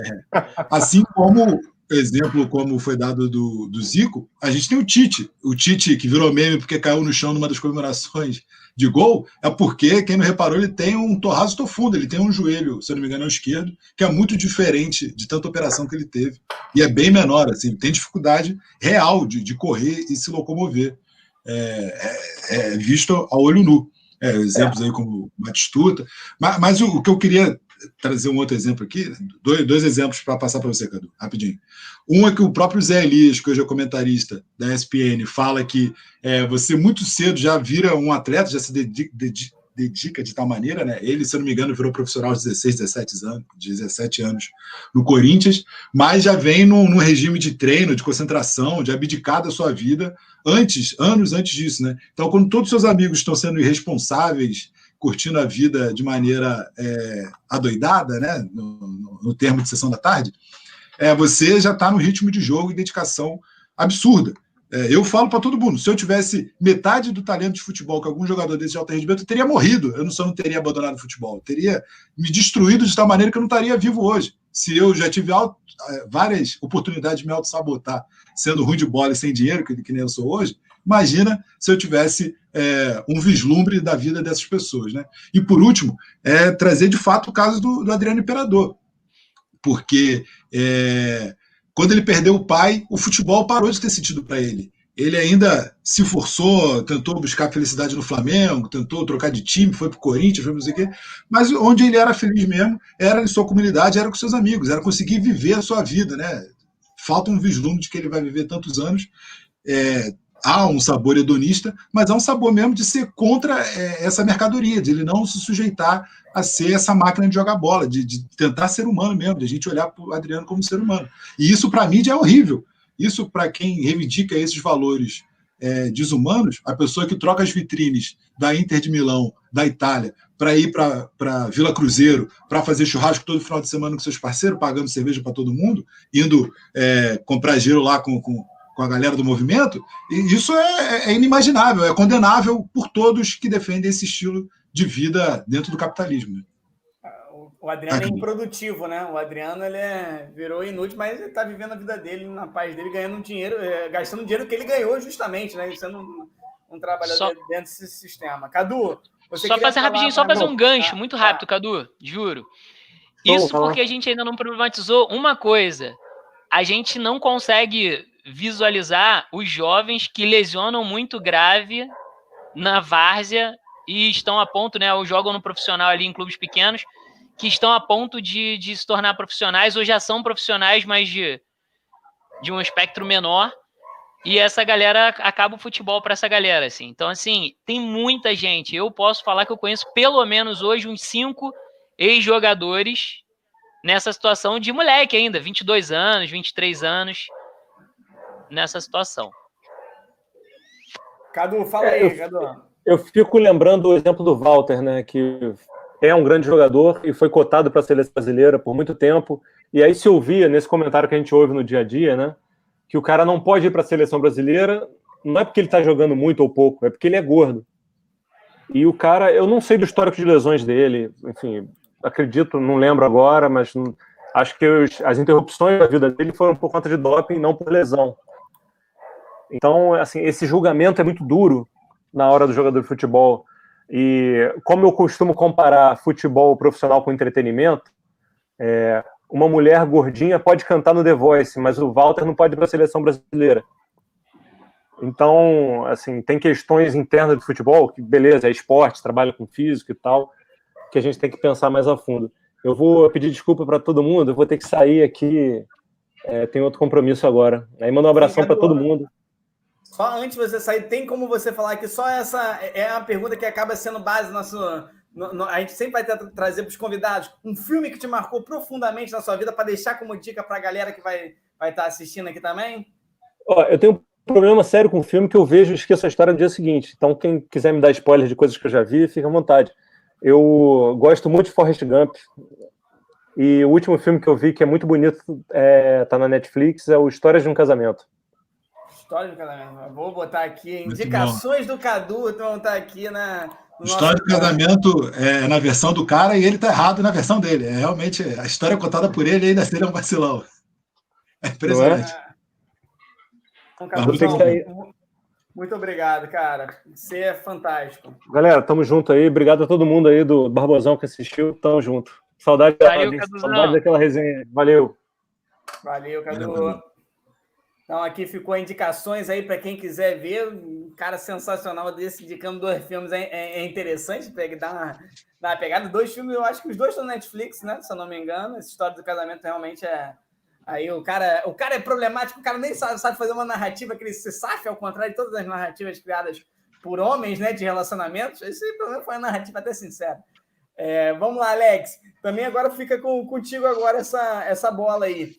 [SPEAKER 2] assim como exemplo como foi dado do, do Zico, a gente tem o Tite. O Tite, que virou meme porque caiu no chão numa das comemorações de gol, é porque, quem não reparou, ele tem um torrazo profundo, ele tem um joelho, se eu não me engano, ao esquerdo, que é muito diferente de tanta operação que ele teve. E é bem menor, assim, tem dificuldade real de, de correr e se locomover. É, é, é visto a olho nu. É, exemplos aí como Batistuta. Mas, mas o, o que eu queria trazer um outro exemplo aqui, dois, dois exemplos para passar para você, Cadu, rapidinho. Um é que o próprio Zé Elias, que hoje é comentarista da ESPN, fala que é, você muito cedo já vira um atleta, já se dedica, dedica, dedica de tal maneira, né? Ele, se não me engano, virou profissional aos 16, 17 anos, 17 anos no Corinthians, mas já vem num, num regime de treino, de concentração, de abdicar da sua vida antes, anos antes disso, né? Então, quando todos os seus amigos estão sendo irresponsáveis, curtindo a vida de maneira é, adoidada, né, no, no, termo de sessão da tarde, é, você já está no ritmo de jogo e dedicação absurda. É, eu falo para todo mundo: se eu tivesse metade do talento de futebol que algum jogador desse de alto rendimento, eu teria morrido. Eu não só não teria abandonado o futebol, eu teria me destruído de tal maneira que eu não estaria vivo hoje. Se eu já tive auto, é, várias oportunidades de me auto-sabotar sendo ruim de bola e sem dinheiro, que, que nem eu sou hoje, Imagina se eu tivesse é, um vislumbre da vida dessas pessoas. Né? E, por último, é trazer de fato o caso do, do Adriano Imperador. Porque é, quando ele perdeu o pai, o futebol parou de ter sentido para ele. Ele ainda se forçou, tentou buscar felicidade no Flamengo, tentou trocar de time, foi para o Corinthians, foi não sei o quê. Mas onde ele era feliz mesmo era em sua comunidade, era com seus amigos, era conseguir viver a sua vida. Né? Falta um vislumbre de que ele vai viver tantos anos. É, há um sabor hedonista, mas há um sabor mesmo de ser contra é, essa mercadoria, de ele não se sujeitar a ser essa máquina de jogar bola, de, de tentar ser humano mesmo, de a gente olhar para o Adriano como ser humano. E isso, para a mídia, é horrível. Isso, para quem reivindica esses valores é, desumanos, a pessoa que troca as vitrines da Inter de Milão, da Itália, para ir para Vila Cruzeiro, para fazer churrasco todo final de semana com seus parceiros, pagando cerveja para todo mundo, indo é, comprar gelo lá com, com com a galera do movimento, e isso é, é inimaginável, é condenável por todos que defendem esse estilo de vida dentro do capitalismo. Né?
[SPEAKER 1] O Adriano é improdutivo, né? O Adriano ele é, virou inútil, mas ele está vivendo a vida dele, na paz dele, ganhando dinheiro, é, gastando dinheiro que ele ganhou justamente, né? Sendo um, um trabalhador só... dentro desse sistema. Cadu,
[SPEAKER 4] só fazer rapidinho, só fazer um gancho, muito tá. rápido, Cadu, juro. Isso porque a gente ainda não problematizou uma coisa. A gente não consegue visualizar os jovens que lesionam muito grave na várzea e estão a ponto, né, ou jogam no profissional ali em clubes pequenos, que estão a ponto de, de se tornar profissionais ou já são profissionais, mas de, de um espectro menor. E essa galera acaba o futebol para essa galera, assim. Então, assim, tem muita gente. Eu posso falar que eu conheço pelo menos hoje uns cinco ex-jogadores nessa situação de moleque ainda, 22 anos, 23 anos, nessa situação.
[SPEAKER 1] Cadu, fala é, aí, eu, Cadu.
[SPEAKER 3] Eu fico lembrando o exemplo do Walter, né, que é um grande jogador e foi cotado para a seleção brasileira por muito tempo. E aí se ouvia nesse comentário que a gente ouve no dia a dia, né, que o cara não pode ir para a seleção brasileira, não é porque ele está jogando muito ou pouco, é porque ele é gordo. E o cara, eu não sei do histórico de lesões dele, enfim, acredito, não lembro agora, mas acho que os, as interrupções da vida dele foram por conta de doping, não por lesão. Então, assim, esse julgamento é muito duro na hora do jogador de futebol. E como eu costumo comparar futebol profissional com entretenimento, é, uma mulher gordinha pode cantar no The Voice, mas o Walter não pode ir para a seleção brasileira. Então, assim, tem questões internas do futebol, que beleza, é esporte, trabalha com físico e tal, que a gente tem que pensar mais a fundo. Eu vou pedir desculpa para todo mundo, eu vou ter que sair aqui, é, tem outro compromisso agora. Aí manda um abração para todo mundo.
[SPEAKER 1] Só antes de você sair, tem como você falar que só essa é a pergunta que acaba sendo base nosso. No, no, a gente sempre vai ter, trazer para os convidados um filme que te marcou profundamente na sua vida para deixar como dica para a galera que vai vai estar tá assistindo aqui também.
[SPEAKER 3] Eu tenho um problema sério com o filme que eu vejo e esqueço a história no dia seguinte. Então, quem quiser me dar spoiler de coisas que eu já vi, fica à vontade. Eu gosto muito de Forrest Gump. E o último filme que eu vi, que é muito bonito, é, tá na Netflix, é o Histórias de um Casamento.
[SPEAKER 1] História do casamento. Vou botar aqui. Indicações do Cadu então estar aqui na.
[SPEAKER 2] História do casamento é na versão do cara e ele tá errado na versão dele. É realmente a história contada por ele ainda seria um vacilão. É impressionante. É?
[SPEAKER 1] Então, Cadu, não, muito obrigado, cara. Você é fantástico.
[SPEAKER 3] Galera, tamo junto aí. Obrigado a todo mundo aí do Barbosão que assistiu. Tamo junto. Saudade, Valeu, da, saudade daquela resenha. Valeu.
[SPEAKER 1] Valeu, Cadu. Valeu, então, aqui ficou indicações aí para quem quiser ver. Um cara sensacional desse, indicando dois filmes é, é, é interessante. Pega, dar, uma, dar uma pegada. Dois filmes, eu acho que os dois estão na Netflix, né? Se eu não me engano. Essa história do casamento realmente é, Aí o cara, o cara é problemático, o cara nem sabe, sabe fazer uma narrativa que ele se safe, ao contrário de todas as narrativas criadas por homens, né, de relacionamentos. Esse problema foi uma narrativa até sincera. É, vamos lá, Alex. Também agora fica com, contigo agora essa, essa bola aí.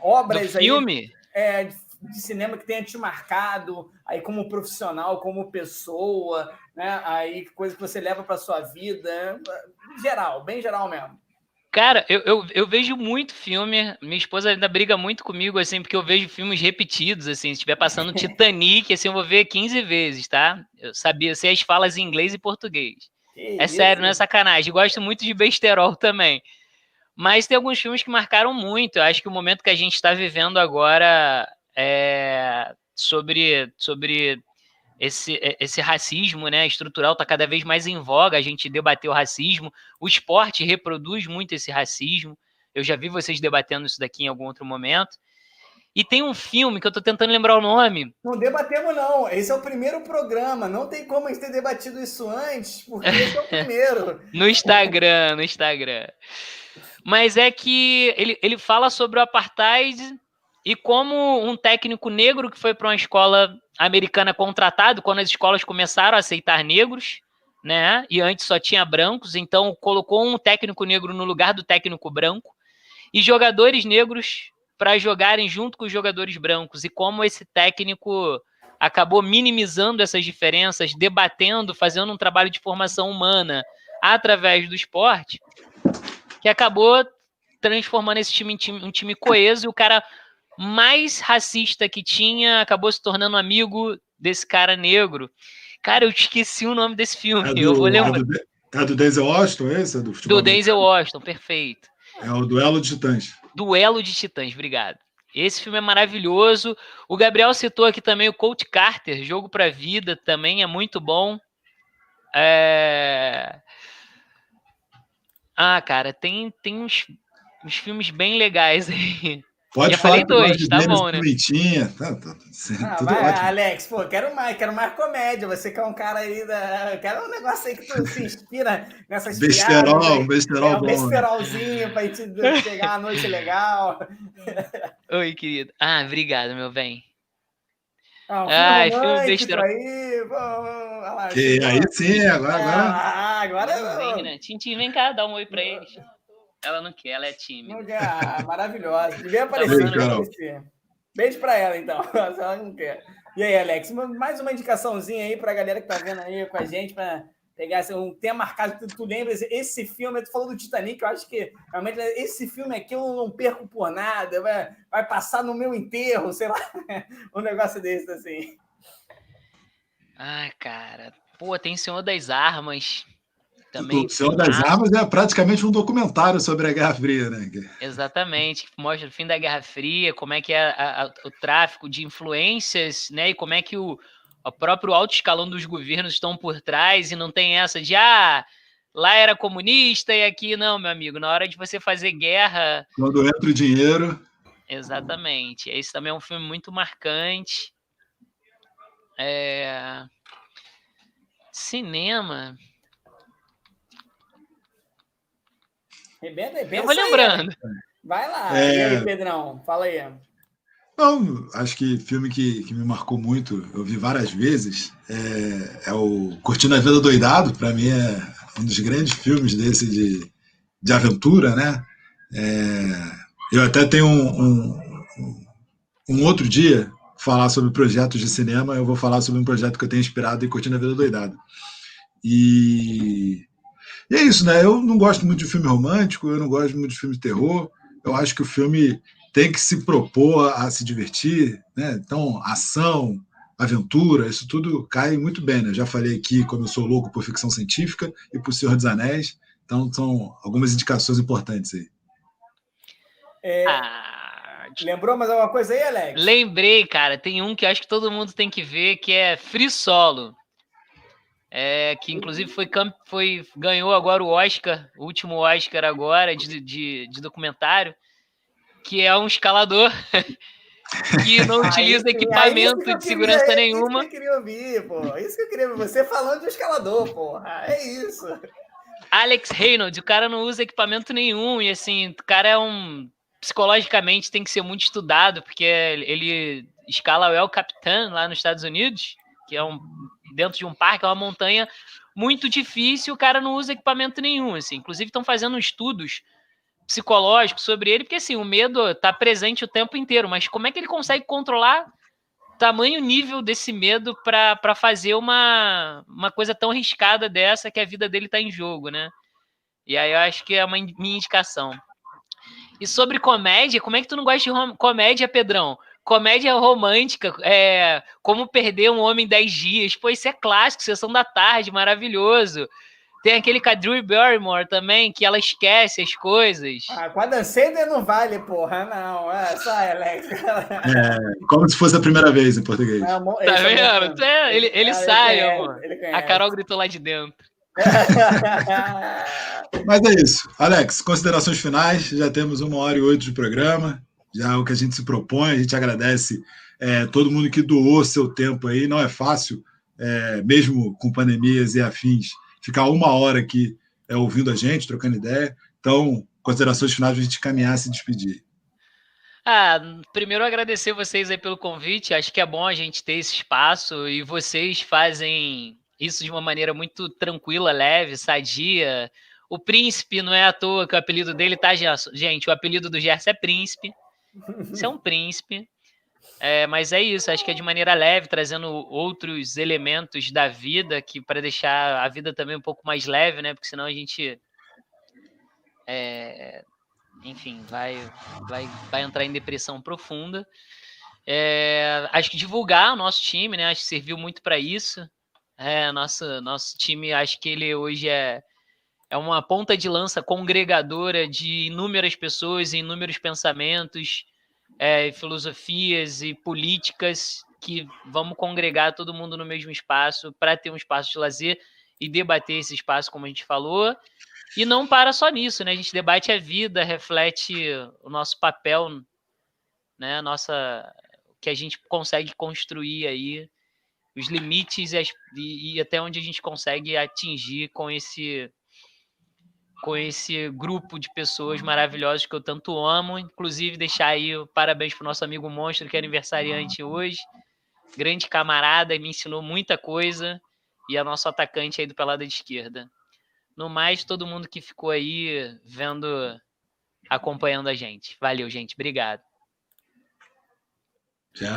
[SPEAKER 1] Obras
[SPEAKER 4] Do filme?
[SPEAKER 1] Aí, é, de cinema que tenha te marcado aí como profissional, como pessoa, né? Aí coisa que você leva para sua vida, geral, bem geral mesmo.
[SPEAKER 4] Cara, eu, eu, eu, vejo muito filme. Minha esposa ainda briga muito comigo, assim, porque eu vejo filmes repetidos, assim. Se estiver passando Titanic, assim, eu vou ver 15 vezes, tá? Eu sabia, sei as falas em inglês e português. Que é isso? sério, não é sacanagem. Gosto muito de besterol também. Mas tem alguns filmes que marcaram muito. Eu acho que o momento que a gente está vivendo agora é sobre, sobre esse, é, esse racismo né, estrutural está cada vez mais em voga, a gente debater o racismo, o esporte reproduz muito esse racismo, eu já vi vocês debatendo isso daqui em algum outro momento, e tem um filme que eu estou tentando lembrar o nome.
[SPEAKER 1] Não debatemos, não. Esse é o primeiro programa. Não tem como a gente ter debatido isso antes, porque esse é o primeiro.
[SPEAKER 4] no Instagram, no Instagram. Mas é que ele, ele fala sobre o apartheid e como um técnico negro que foi para uma escola americana contratado quando as escolas começaram a aceitar negros, né? E antes só tinha brancos, então colocou um técnico negro no lugar do técnico branco e jogadores negros para jogarem junto com os jogadores brancos e como esse técnico acabou minimizando essas diferenças, debatendo, fazendo um trabalho de formação humana através do esporte, que acabou transformando esse time em time, um time coeso e o cara mais racista que tinha acabou se tornando amigo desse cara negro. Cara, eu esqueci o nome desse filme. É do, eu vou lembrar.
[SPEAKER 2] É do Denzel Washington, esse? É
[SPEAKER 4] do, do Denzel Washington, perfeito.
[SPEAKER 2] É o Duelo de Titãs.
[SPEAKER 4] Duelo de Titãs, obrigado. Esse filme é maravilhoso. O Gabriel citou aqui também o Coach Carter, Jogo para Vida, também é muito bom. É... Ah, cara, tem, tem uns, uns filmes bem legais aí.
[SPEAKER 2] Pode Já falar falei dois, tá bom, né? Tá, tá,
[SPEAKER 1] ah, vai, Alex, pô, quero mais, quero mais comédia. Você que é um cara aí da. Quero um negócio aí que tu se inspira nessas
[SPEAKER 2] besterol, piadas. Besterol,
[SPEAKER 1] é, um besterolzinho pra gente pegar uma noite legal.
[SPEAKER 4] Oi, querido. Ah, obrigado, meu bem.
[SPEAKER 1] Ah, filme ah, filme besterol. Aí, pô, lá,
[SPEAKER 2] que, aí sim, agora. agora...
[SPEAKER 1] Ah, agora.
[SPEAKER 4] Vem, né? Tintim, vem cá, dá um oi pra eles. Ela não quer, ela é tímida.
[SPEAKER 1] Ah, maravilhosa. Devia aparecer. Tá Beijo para ela, então, ela não quer. E aí, Alex, mais uma indicaçãozinha aí para a galera que tá vendo aí com a gente, para pegar assim, um tema marcado que tu, tu lembra. Esse filme, tu falou do Titanic, eu acho que realmente esse filme aqui eu não perco por nada, vai, vai passar no meu enterro, sei lá, um negócio desse assim.
[SPEAKER 4] Ah, cara, pô, tem Senhor das Armas. Também
[SPEAKER 2] o Senhor das Armas é praticamente um documentário sobre a Guerra Fria, né?
[SPEAKER 4] Exatamente, que mostra o fim da Guerra Fria, como é que é a, a, o tráfico de influências, né? E como é que o, o próprio alto escalão dos governos estão por trás e não tem essa de ah, lá era comunista e aqui não, meu amigo. Na hora de você fazer guerra.
[SPEAKER 2] Quando entra o dinheiro.
[SPEAKER 4] Exatamente. Esse também é um filme muito marcante. É... Cinema.
[SPEAKER 1] Rebenta, rebenta
[SPEAKER 4] eu vou lembrando.
[SPEAKER 1] Aí. Vai lá, é... e aí, Pedrão? Fala aí.
[SPEAKER 2] Não, acho que filme que, que me marcou muito, eu vi várias vezes, é, é o Curtindo a Vida Doidado, para mim é um dos grandes filmes desse de, de aventura, né? É, eu até tenho um, um, um, outro dia falar sobre projetos de cinema, eu vou falar sobre um projeto que eu tenho inspirado em Curtindo a Vida Doidado. E e é isso, né? Eu não gosto muito de filme romântico, eu não gosto muito de filme de terror. Eu acho que o filme tem que se propor a se divertir, né? Então, ação, aventura, isso tudo cai muito bem, né? Já falei aqui como eu sou louco por ficção científica e por Senhor dos Anéis, então são algumas indicações importantes aí.
[SPEAKER 1] É... Ah, lembrou mais alguma coisa aí, Alex?
[SPEAKER 4] Lembrei, cara. Tem um que acho que todo mundo tem que ver, que é Free Solo é, que inclusive foi, foi ganhou agora o Oscar, o último Oscar agora de, de, de documentário, que é um escalador que não utiliza ah, equipamento de segurança queria, nenhuma.
[SPEAKER 1] Isso que eu queria ouvir, pô. Isso que eu queria ouvir. Você falando de escalador, porra. É isso.
[SPEAKER 4] Alex Reynolds, o cara não usa equipamento nenhum, e assim, o cara é um. Psicologicamente tem que ser muito estudado, porque ele escala o El Capitan lá nos Estados Unidos, que é um dentro de um parque, é uma montanha muito difícil, o cara não usa equipamento nenhum, assim. Inclusive estão fazendo estudos psicológicos sobre ele, porque assim, o medo está presente o tempo inteiro, mas como é que ele consegue controlar tamanho nível desse medo para fazer uma, uma coisa tão arriscada dessa que a vida dele está em jogo, né? E aí eu acho que é uma minha indicação. E sobre comédia, como é que tu não gosta de comédia, Pedrão? comédia romântica, é, como perder um homem em 10 dias. Pô, isso é clássico, sessão da tarde, maravilhoso. Tem aquele com a Drew Barrymore também, que ela esquece as coisas.
[SPEAKER 1] Ah, com a Dan não vale, porra, não. É só Alex.
[SPEAKER 2] É, como se fosse a primeira vez em português.
[SPEAKER 4] tá vendo? É, ele, ele sai, amor. A Carol gritou lá de dentro.
[SPEAKER 2] Mas é isso. Alex, considerações finais. Já temos uma hora e oito de programa já é o que a gente se propõe. A gente agradece é, todo mundo que doou seu tempo aí. Não é fácil, é, mesmo com pandemias e afins, ficar uma hora aqui é, ouvindo a gente, trocando ideia. Então, considerações finais para a gente caminhar e se despedir.
[SPEAKER 4] Ah, primeiro agradecer vocês aí pelo convite. Acho que é bom a gente ter esse espaço e vocês fazem isso de uma maneira muito tranquila, leve, sadia. O Príncipe não é à toa que o apelido dele tá, gente. O apelido do Gerson é Príncipe. Você é um príncipe. É, mas é isso, acho que é de maneira leve, trazendo outros elementos da vida que para deixar a vida também um pouco mais leve, né? Porque senão a gente é, enfim, vai, vai, vai entrar em depressão profunda. É, acho que divulgar o nosso time, né? Acho que serviu muito para isso. É, nosso, nosso time, acho que ele hoje é, é uma ponta de lança congregadora de inúmeras pessoas, inúmeros pensamentos, é, filosofias e políticas que vamos congregar todo mundo no mesmo espaço para ter um espaço de lazer e debater esse espaço, como a gente falou. E não para só nisso, né? A gente debate a vida, reflete o nosso papel, né? Nossa, que a gente consegue construir aí, os limites e, as, e, e até onde a gente consegue atingir com esse com esse grupo de pessoas maravilhosas que eu tanto amo. Inclusive, deixar aí parabéns para o nosso amigo Monstro, que é aniversariante hoje. Grande camarada, me ensinou muita coisa. E é nosso atacante aí do pelada de esquerda. No mais, todo mundo que ficou aí vendo, acompanhando a gente. Valeu, gente. Obrigado.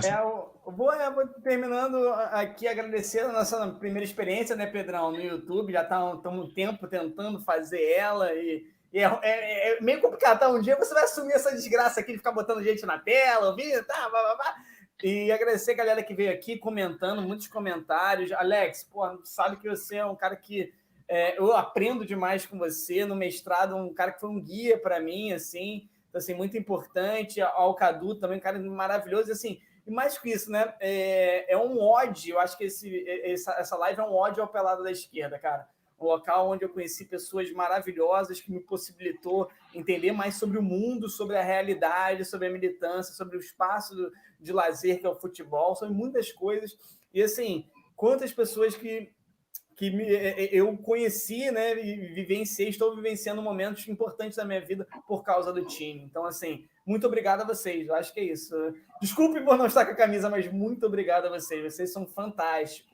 [SPEAKER 1] É, vou, vou terminando aqui agradecendo a nossa primeira experiência, né, Pedrão, no YouTube. Já estamos tá, um tempo tentando fazer ela e, e é, é, é, meio complicado. Tá? Um dia você vai assumir essa desgraça aqui de ficar botando gente na tela, ouvindo, tá, blá, blá, blá. E agradecer a galera que veio aqui comentando, muitos comentários. Alex, pô, sabe que você é um cara que é, eu aprendo demais com você. No mestrado, um cara que foi um guia para mim, assim. Então, assim, muito importante. Ao Cadu também, um cara maravilhoso. E, assim, e mais que isso, né? É, é um ódio. Eu acho que esse, essa, essa live é um ódio ao pelado da esquerda, cara. Um local onde eu conheci pessoas maravilhosas que me possibilitou entender mais sobre o mundo, sobre a realidade, sobre a militância, sobre o espaço do, de lazer que é o futebol, sobre muitas coisas. E assim, quantas pessoas que que me, é, é, eu conheci, né, e vivenciei, estou vivenciando momentos importantes da minha vida por causa do time. Então, assim, muito obrigado a vocês. Eu acho que é isso. Desculpe por não estar com a camisa, mas muito obrigado a vocês. Vocês são fantásticos.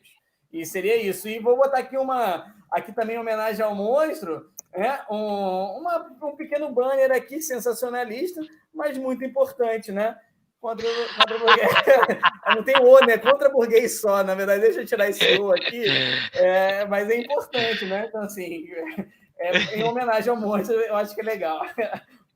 [SPEAKER 1] E seria isso. E vou botar aqui uma, aqui também em homenagem ao monstro, né? Um, uma, um pequeno banner aqui sensacionalista, mas muito importante, né? contra, contra. Não tem o, né? Contra burguês só, na verdade, deixa eu tirar esse o aqui, é, mas é importante, né? Então, assim, é, em homenagem ao monstro, eu acho que é legal.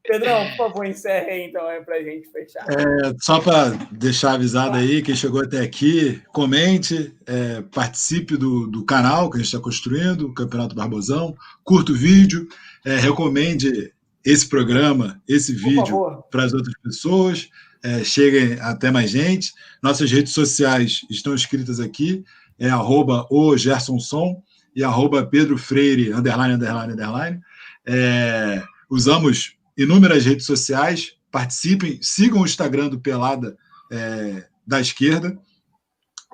[SPEAKER 1] Pedrão, por favor, encerre aí, então, é, para a gente fechar.
[SPEAKER 2] É, só para deixar avisado aí, quem chegou até aqui, comente, é, participe do, do canal que a gente está construindo, o Campeonato Barbosão, curta o vídeo, é, recomende esse programa, esse vídeo para as outras pessoas é, cheguem até mais gente. Nossas redes sociais estão escritas aqui, é arroba o Gerson Som e arroba Pedro Freire, underline, underline, underline. É, usamos inúmeras redes sociais, participem, sigam o Instagram do Pelada é, da Esquerda.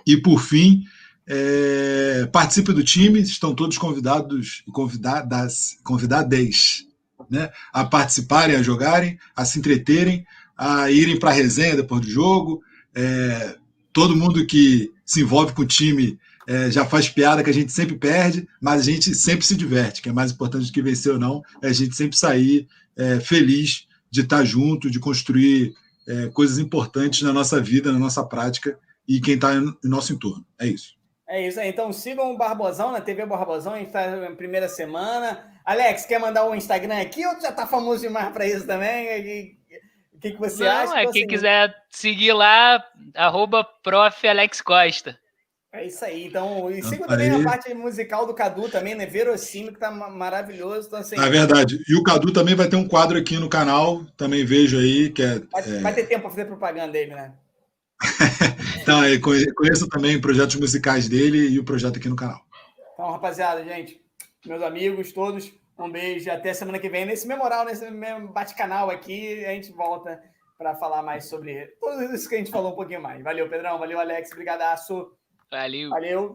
[SPEAKER 2] E, por fim, é, participe do time, estão todos convidados e convidadas, convidadas né, a participarem, a jogarem, a se entreterem a irem para a resenha depois do jogo. É, todo mundo que se envolve com o time é, já faz piada que a gente sempre perde, mas a gente sempre se diverte, que é mais importante do que vencer ou não, é a gente sempre sair é, feliz de estar junto, de construir é, coisas importantes na nossa vida, na nossa prática e quem está em nosso entorno. É isso.
[SPEAKER 1] É isso aí. Então sigam o Barbosão na TV Barbosão, a gente está na primeira semana. Alex, quer mandar um Instagram aqui ou já está famoso demais para isso também? O que, que você Não, acha?
[SPEAKER 4] É, quem quiser seguir lá, arroba prof. Alex Costa.
[SPEAKER 1] É isso aí. Então, e siga também a parte musical do Cadu também, né? Verossímil, que tá maravilhoso. Então, assim...
[SPEAKER 2] É verdade. E o Cadu também vai ter um quadro aqui no canal, também vejo aí, que é.
[SPEAKER 1] Vai, é... vai ter tempo para fazer propaganda dele, né?
[SPEAKER 2] Não, eu conheço também projetos musicais dele e o projeto aqui no canal.
[SPEAKER 1] Então, rapaziada, gente, meus amigos todos, um beijo até semana que vem nesse memoral, nesse mesmo bate-canal aqui. A gente volta para falar mais sobre tudo isso que a gente falou um pouquinho mais. Valeu, Pedrão. Valeu, Alex. Brigadaço.
[SPEAKER 4] Valeu.
[SPEAKER 1] Valeu.